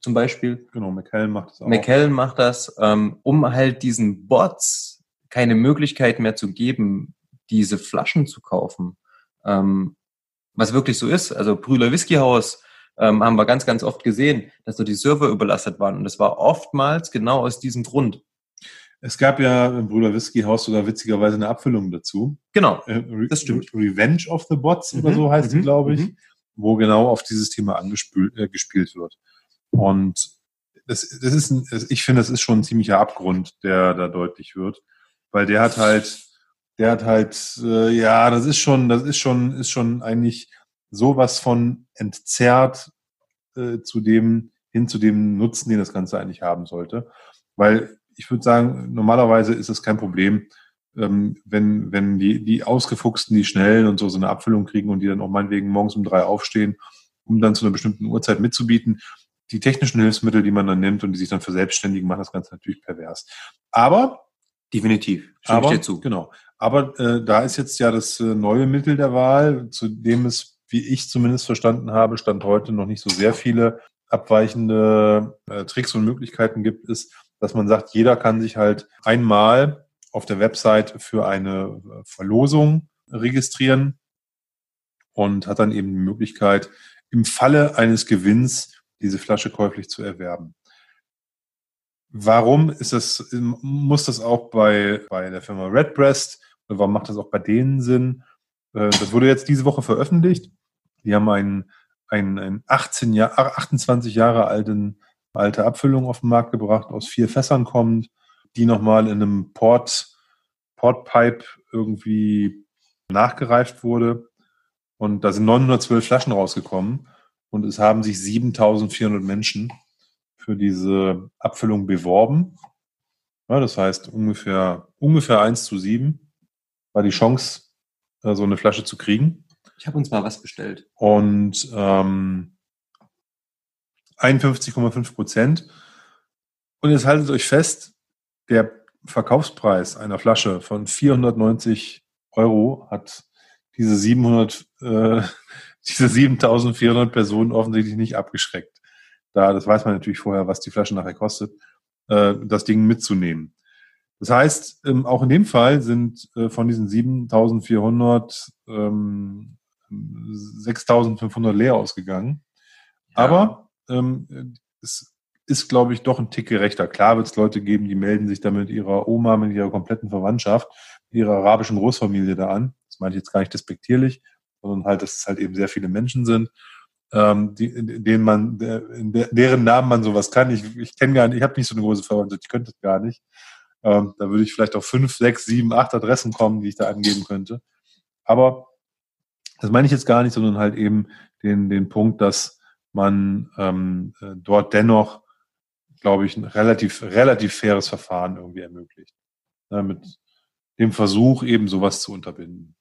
zum Beispiel, Genau, McKellen macht das auch. McKellen macht das, ähm, um halt diesen Bots keine Möglichkeit mehr zu geben, diese Flaschen zu kaufen. Ähm, was wirklich so ist. Also Brühler Whiskyhaus ähm, haben wir ganz, ganz oft gesehen, dass dort die Server überlastet waren. Und das war oftmals genau aus diesem Grund. Es gab ja im Brüder Whisky Haus sogar witzigerweise eine Abfüllung dazu. Genau. Äh, Das stimmt. Revenge of the Bots oder Mhm, so heißt die, mhm, glaube ich, mhm. wo genau auf dieses Thema angespült äh, gespielt wird. Und das, das ist ein, ich finde, das ist schon ein ziemlicher Abgrund, der da deutlich wird, weil der hat halt, der hat halt, äh, ja, das ist schon, das ist schon, ist schon eigentlich sowas von entzerrt äh, zu dem hin zu dem Nutzen, den das Ganze eigentlich haben sollte, weil ich würde sagen, normalerweise ist es kein Problem, ähm, wenn, wenn die, die Ausgefuchsten, die Schnellen und so so eine Abfüllung kriegen und die dann auch meinetwegen morgens um drei aufstehen, um dann zu einer bestimmten Uhrzeit mitzubieten, die technischen Hilfsmittel, die man dann nimmt und die sich dann verselbstständigen, machen das Ganze natürlich pervers. Aber Definitiv. Stimme aber, ich dir zu. Genau. Aber äh, da ist jetzt ja das äh, neue Mittel der Wahl, zu dem es, wie ich zumindest verstanden habe, Stand heute noch nicht so sehr viele abweichende äh, Tricks und Möglichkeiten gibt, ist, dass man sagt, jeder kann sich halt einmal auf der Website für eine äh, Verlosung registrieren und hat dann eben die Möglichkeit, im Falle eines Gewinns diese Flasche käuflich zu erwerben. Warum ist das, muss das auch bei, bei der Firma Redbreast, warum macht das auch bei denen Sinn? Äh, das wurde jetzt diese Woche veröffentlicht. Die haben einen, einen, einen 18 Jahr, 28 Jahre alten, alte Abfüllung auf den Markt gebracht, aus vier Fässern kommend, die nochmal in einem Port, Portpipe irgendwie nachgereift wurde. Und da sind 912 Flaschen rausgekommen und es haben sich 7400 Menschen für diese Abfüllung beworben. Ja, das heißt, ungefähr, ungefähr 1 zu 7 war die Chance, äh, so eine Flasche zu kriegen. Ich habe uns mal was bestellt. Und ähm, 51,5 Prozent. Und jetzt haltet euch fest, der Verkaufspreis einer Flasche von 490 Euro hat diese 700, äh, diese 7400 Personen offensichtlich nicht abgeschreckt. Da, das weiß man natürlich vorher, was die Flasche nachher kostet, äh, das Ding mitzunehmen. Das heißt, ähm, auch in dem Fall sind äh, von diesen 7400 ähm, 6500 leer ausgegangen. Ja. Aber ähm, es ist, glaube ich, doch ein Tick gerechter. Klar wird es Leute geben, die melden sich da mit ihrer Oma, mit ihrer kompletten Verwandtschaft, ihrer arabischen Großfamilie da an. Das meine ich jetzt gar nicht despektierlich, sondern halt, dass es halt eben sehr viele Menschen sind, ähm, die, in denen man, in deren Namen man sowas kann. Ich, ich kenne gar nicht, ich habe nicht so eine große Verwandtschaft, ich könnte es gar nicht. Ähm, da würde ich vielleicht auf fünf, sechs, sieben, acht Adressen kommen, die ich da angeben könnte. Aber das meine ich jetzt gar nicht, sondern halt eben den, den Punkt, dass man ähm, äh, dort dennoch, glaube ich, ein relativ, relativ faires Verfahren irgendwie ermöglicht. Ja, mit dem Versuch, eben sowas zu unterbinden.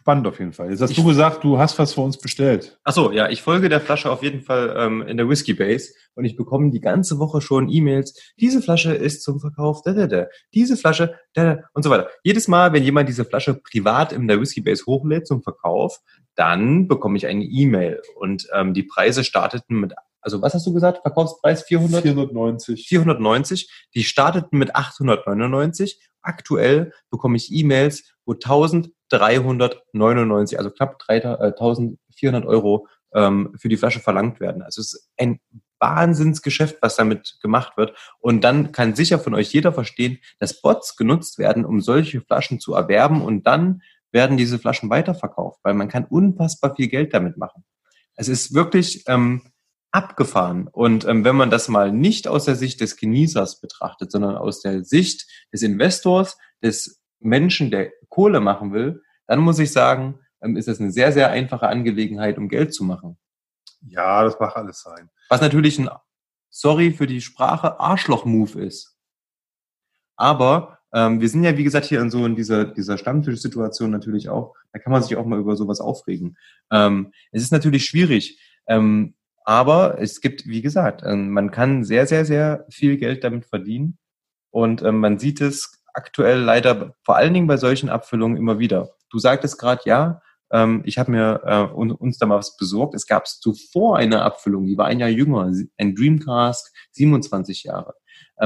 Spannend auf jeden Fall. Jetzt hast ich, du gesagt, du hast was für uns bestellt. Ach so, ja, ich folge der Flasche auf jeden Fall ähm, in der Whiskey Base und ich bekomme die ganze Woche schon E-Mails. Diese Flasche ist zum Verkauf, da, da, da. Diese Flasche, da, da, und so weiter. Jedes Mal, wenn jemand diese Flasche privat in der Whiskey Base hochlädt zum Verkauf, dann bekomme ich eine E-Mail und ähm, die Preise starteten mit also was hast du gesagt? Verkaufspreis 400? 490. 490. Die starteten mit 899. Aktuell bekomme ich E-Mails, wo 1399, also knapp 1400 Euro ähm, für die Flasche verlangt werden. Also es ist ein Wahnsinnsgeschäft, was damit gemacht wird. Und dann kann sicher von euch jeder verstehen, dass Bots genutzt werden, um solche Flaschen zu erwerben und dann werden diese Flaschen weiterverkauft, weil man kann unfassbar viel Geld damit machen. Es ist wirklich ähm, abgefahren. Und ähm, wenn man das mal nicht aus der Sicht des Genießers betrachtet, sondern aus der Sicht des Investors, des Menschen, der Kohle machen will, dann muss ich sagen, ähm, ist das eine sehr, sehr einfache Angelegenheit, um Geld zu machen. Ja, das mag alles sein. Was natürlich ein, sorry für die Sprache, Arschloch-Move ist. Aber ähm, wir sind ja, wie gesagt, hier in so in dieser, dieser Stammtisch-Situation natürlich auch, da kann man sich auch mal über sowas aufregen. Ähm, es ist natürlich schwierig. Ähm, aber es gibt, wie gesagt, ähm, man kann sehr, sehr, sehr viel Geld damit verdienen. Und ähm, man sieht es aktuell leider vor allen Dingen bei solchen Abfüllungen immer wieder. Du sagtest gerade, ja, ähm, ich habe mir äh, uns da mal was besorgt. Es gab zuvor eine Abfüllung, die war ein Jahr jünger, ein Dreamcast, 27 Jahre.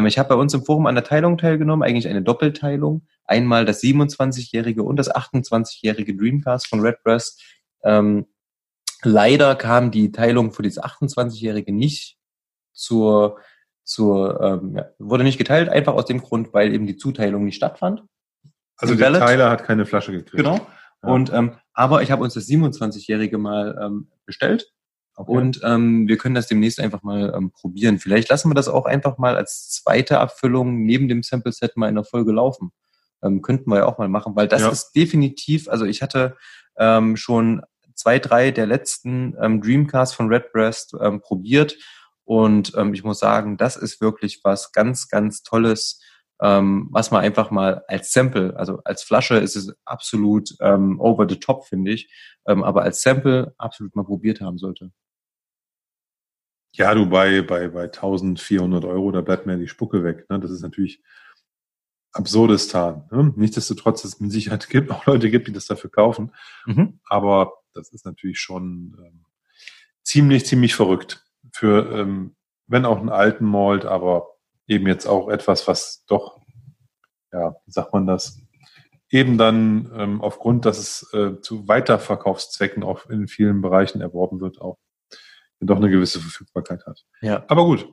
Ich habe bei uns im Forum an der Teilung teilgenommen, eigentlich eine Doppelteilung. Einmal das 27-jährige und das 28-jährige Dreamcast von Redbreast. Leider kam die Teilung für diese 28-Jährige nicht zur, zur ähm, ja, wurde nicht geteilt, einfach aus dem Grund, weil eben die Zuteilung nicht stattfand. Also der Teiler hat keine Flasche gekriegt. Genau. Ja. Und ähm, aber ich habe uns das 27-Jährige mal ähm, bestellt. Okay. Und ähm, wir können das demnächst einfach mal ähm, probieren. Vielleicht lassen wir das auch einfach mal als zweite Abfüllung neben dem Sample Set mal in der Folge laufen. Ähm, könnten wir ja auch mal machen, weil das ja. ist definitiv, also ich hatte ähm, schon zwei, drei der letzten ähm, Dreamcasts von Redbreast ähm, probiert. Und ähm, ich muss sagen, das ist wirklich was ganz, ganz Tolles. ähm, was man einfach mal als Sample, also als Flasche ist es absolut ähm, over the top, finde ich, ähm, aber als Sample absolut mal probiert haben sollte. Ja, du bei, bei, bei 1400 Euro, da bleibt mir die Spucke weg. Ne? Das ist natürlich Absurdistan. Ne? Nichtsdestotrotz, dass es mit Sicherheit gibt, auch Leute gibt, die das dafür kaufen. Mhm. Aber das ist natürlich schon ähm, ziemlich, ziemlich verrückt. Für, ähm, wenn auch einen alten Malt, aber eben jetzt auch etwas, was doch, ja, wie sagt man das, eben dann ähm, aufgrund, dass es äh, zu Weiterverkaufszwecken auch in vielen Bereichen erworben wird, auch doch eine gewisse Verfügbarkeit hat. Ja. Aber gut,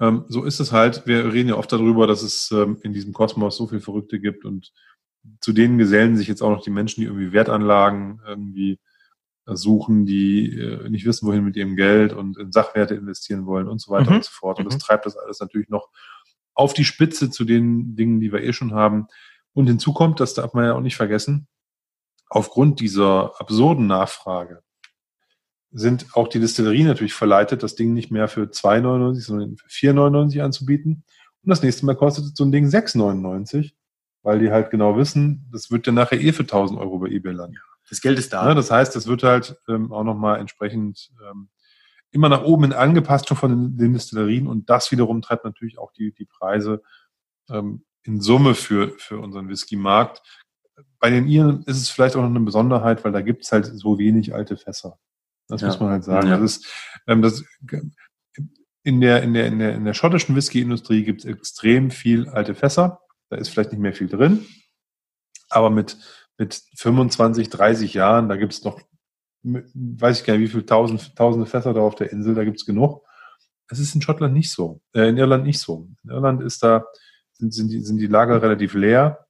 ähm, so ist es halt. Wir reden ja oft darüber, dass es ähm, in diesem Kosmos so viel Verrückte gibt und zu denen gesellen sich jetzt auch noch die Menschen, die irgendwie Wertanlagen irgendwie suchen, die äh, nicht wissen, wohin mit ihrem Geld und in Sachwerte investieren wollen und so weiter mhm. und so fort. Und das mhm. treibt das alles natürlich noch auf die Spitze zu den Dingen, die wir eh schon haben. Und hinzu kommt, das darf man ja auch nicht vergessen, aufgrund dieser absurden Nachfrage sind auch die Distillerien natürlich verleitet, das Ding nicht mehr für 2,99, sondern für 4,99 anzubieten. Und das nächste Mal kostet so ein Ding 6,99, weil die halt genau wissen, das wird ja nachher eh für 1000 Euro bei eBay landen. Das Geld ist da. Ja, das heißt, das wird halt ähm, auch nochmal entsprechend ähm, immer nach oben angepasst schon von den, den Distillerien und das wiederum treibt natürlich auch die, die Preise ähm, in Summe für, für unseren Whisky-Markt. Bei den Iren ist es vielleicht auch noch eine Besonderheit, weil da gibt es halt so wenig alte Fässer. Das ja. muss man halt sagen. Ja. Das ist, ähm, das, in der, in der, in der, in der schottischen Whisky-Industrie gibt es extrem viel alte Fässer. Da ist vielleicht nicht mehr viel drin. Aber mit, mit 25, 30 Jahren, da gibt es noch, weiß ich gar nicht, wie viele tausend, tausende Fässer da auf der Insel, da gibt es genug. Es ist in Schottland nicht so, äh, in Irland nicht so. In Irland ist da, sind, sind, die, sind die Lager relativ leer.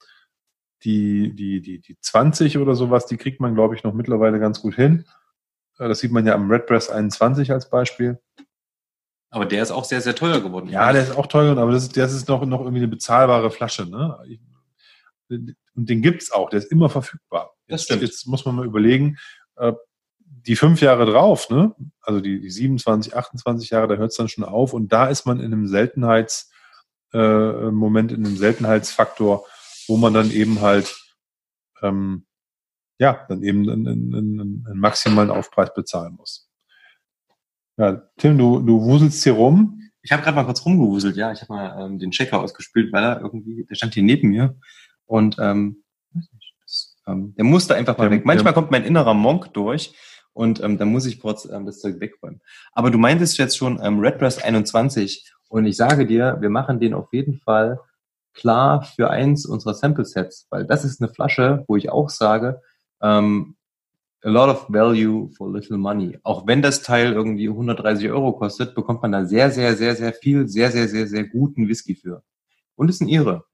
Die, die, die, die 20 oder sowas, die kriegt man, glaube ich, noch mittlerweile ganz gut hin. Äh, das sieht man ja am Redbreast 21 als Beispiel. Aber der ist auch sehr, sehr teuer geworden. Ja, der ist auch teuer geworden, aber das ist, das ist noch, noch irgendwie eine bezahlbare Flasche. Ne? Und den gibt's auch, der ist immer verfügbar. Das stimmt. Jetzt muss man mal überlegen, äh, die fünf Jahre drauf, ne? also die, die 27, 28 Jahre, da hört es dann schon auf und da ist man in einem Seltenheitsmoment, äh, in einem Seltenheitsfaktor, wo man dann eben halt ähm, ja, dann eben einen, einen, einen maximalen Aufpreis bezahlen muss. Ja, Tim, du, du wuselst hier rum. Ich habe gerade mal kurz rumgewuselt, ja. Ich habe mal ähm, den Checker ausgespült, weil er irgendwie, der stand hier neben mir und ähm, das, ähm, der musste einfach mal der, weg. Manchmal der, kommt mein innerer Monk durch und ähm, dann muss ich kurz ähm, das Zeug wegräumen. Aber du meintest jetzt schon ähm, Redbreast 21 und ich sage dir, wir machen den auf jeden Fall klar für eins unserer Sample Sets, weil das ist eine Flasche, wo ich auch sage, ähm, a lot of value for little money. Auch wenn das Teil irgendwie 130 Euro kostet, bekommt man da sehr, sehr, sehr, sehr viel, sehr, sehr, sehr, sehr guten Whisky für. Und es ist ein Ihre.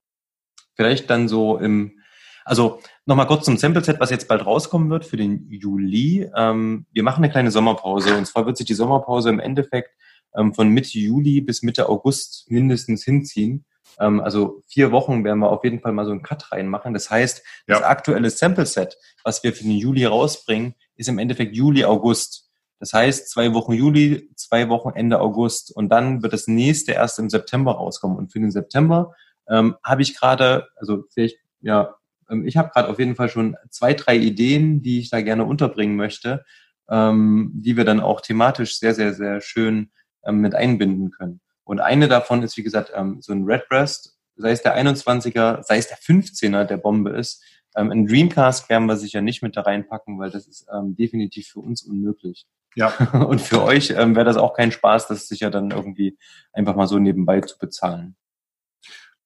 Vielleicht dann so im, also nochmal kurz zum Sample-Set, was jetzt bald rauskommen wird für den Juli. Ähm, wir machen eine kleine Sommerpause und zwar wird sich die Sommerpause im Endeffekt ähm, von Mitte Juli bis Mitte August mindestens hinziehen. Ähm, also vier Wochen werden wir auf jeden Fall mal so einen Cut reinmachen. Das heißt, ja. das aktuelle Sample-Set, was wir für den Juli rausbringen, ist im Endeffekt Juli, August. Das heißt, zwei Wochen Juli, zwei Wochen Ende August und dann wird das nächste erst im September rauskommen. Und für den September ähm, habe ich gerade, also vielleicht, ja, ähm, ich habe gerade auf jeden Fall schon zwei, drei Ideen, die ich da gerne unterbringen möchte, ähm, die wir dann auch thematisch sehr, sehr, sehr schön ähm, mit einbinden können. Und eine davon ist, wie gesagt, ähm, so ein Redbreast, sei es der 21er, sei es der 15er, der Bombe ist. Ähm, ein Dreamcast werden wir sicher nicht mit da reinpacken, weil das ist ähm, definitiv für uns unmöglich. Ja. Und für euch ähm, wäre das auch kein Spaß, das sicher dann irgendwie einfach mal so nebenbei zu bezahlen.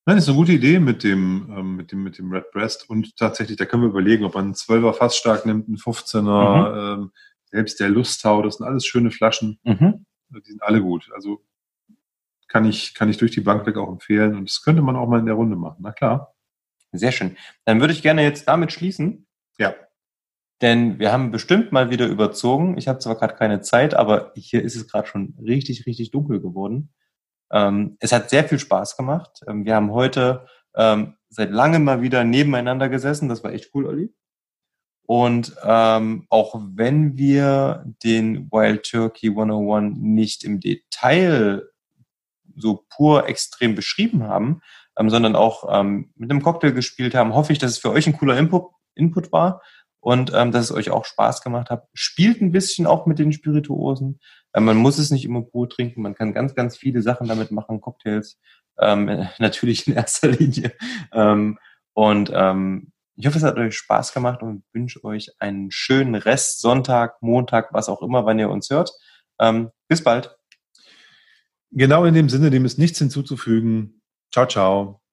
Nein, das ist eine gute Idee mit dem, ähm, mit dem, mit dem Redbreast. Und tatsächlich, da können wir überlegen, ob man einen 12er fast stark nimmt, einen 15er, mhm. ähm, selbst der Lusthau, das sind alles schöne Flaschen. Mhm. Die sind alle gut. Also kann ich, kann ich durch die Bank weg auch empfehlen. Und das könnte man auch mal in der Runde machen. Na klar. Sehr schön. Dann würde ich gerne jetzt damit schließen. Ja. Denn wir haben bestimmt mal wieder überzogen. Ich habe zwar gerade keine Zeit, aber hier ist es gerade schon richtig, richtig dunkel geworden. Ähm, es hat sehr viel Spaß gemacht. Ähm, wir haben heute ähm, seit langem mal wieder nebeneinander gesessen. Das war echt cool, Olli. Und ähm, auch wenn wir den Wild Turkey 101 nicht im Detail so pur extrem beschrieben haben, ähm, sondern auch ähm, mit einem Cocktail gespielt haben. Hoffe ich, dass es für euch ein cooler Input, Input war und ähm, dass es euch auch Spaß gemacht hat. Spielt ein bisschen auch mit den Spirituosen. Ähm, man muss es nicht immer pur trinken, man kann ganz, ganz viele Sachen damit machen, Cocktails, ähm, natürlich in erster Linie. Ähm, und ähm, ich hoffe, es hat euch Spaß gemacht und wünsche euch einen schönen Rest, Sonntag, Montag, was auch immer, wann ihr uns hört. Ähm, bis bald. Genau in dem Sinne, dem ist nichts hinzuzufügen. Ciao, ciao.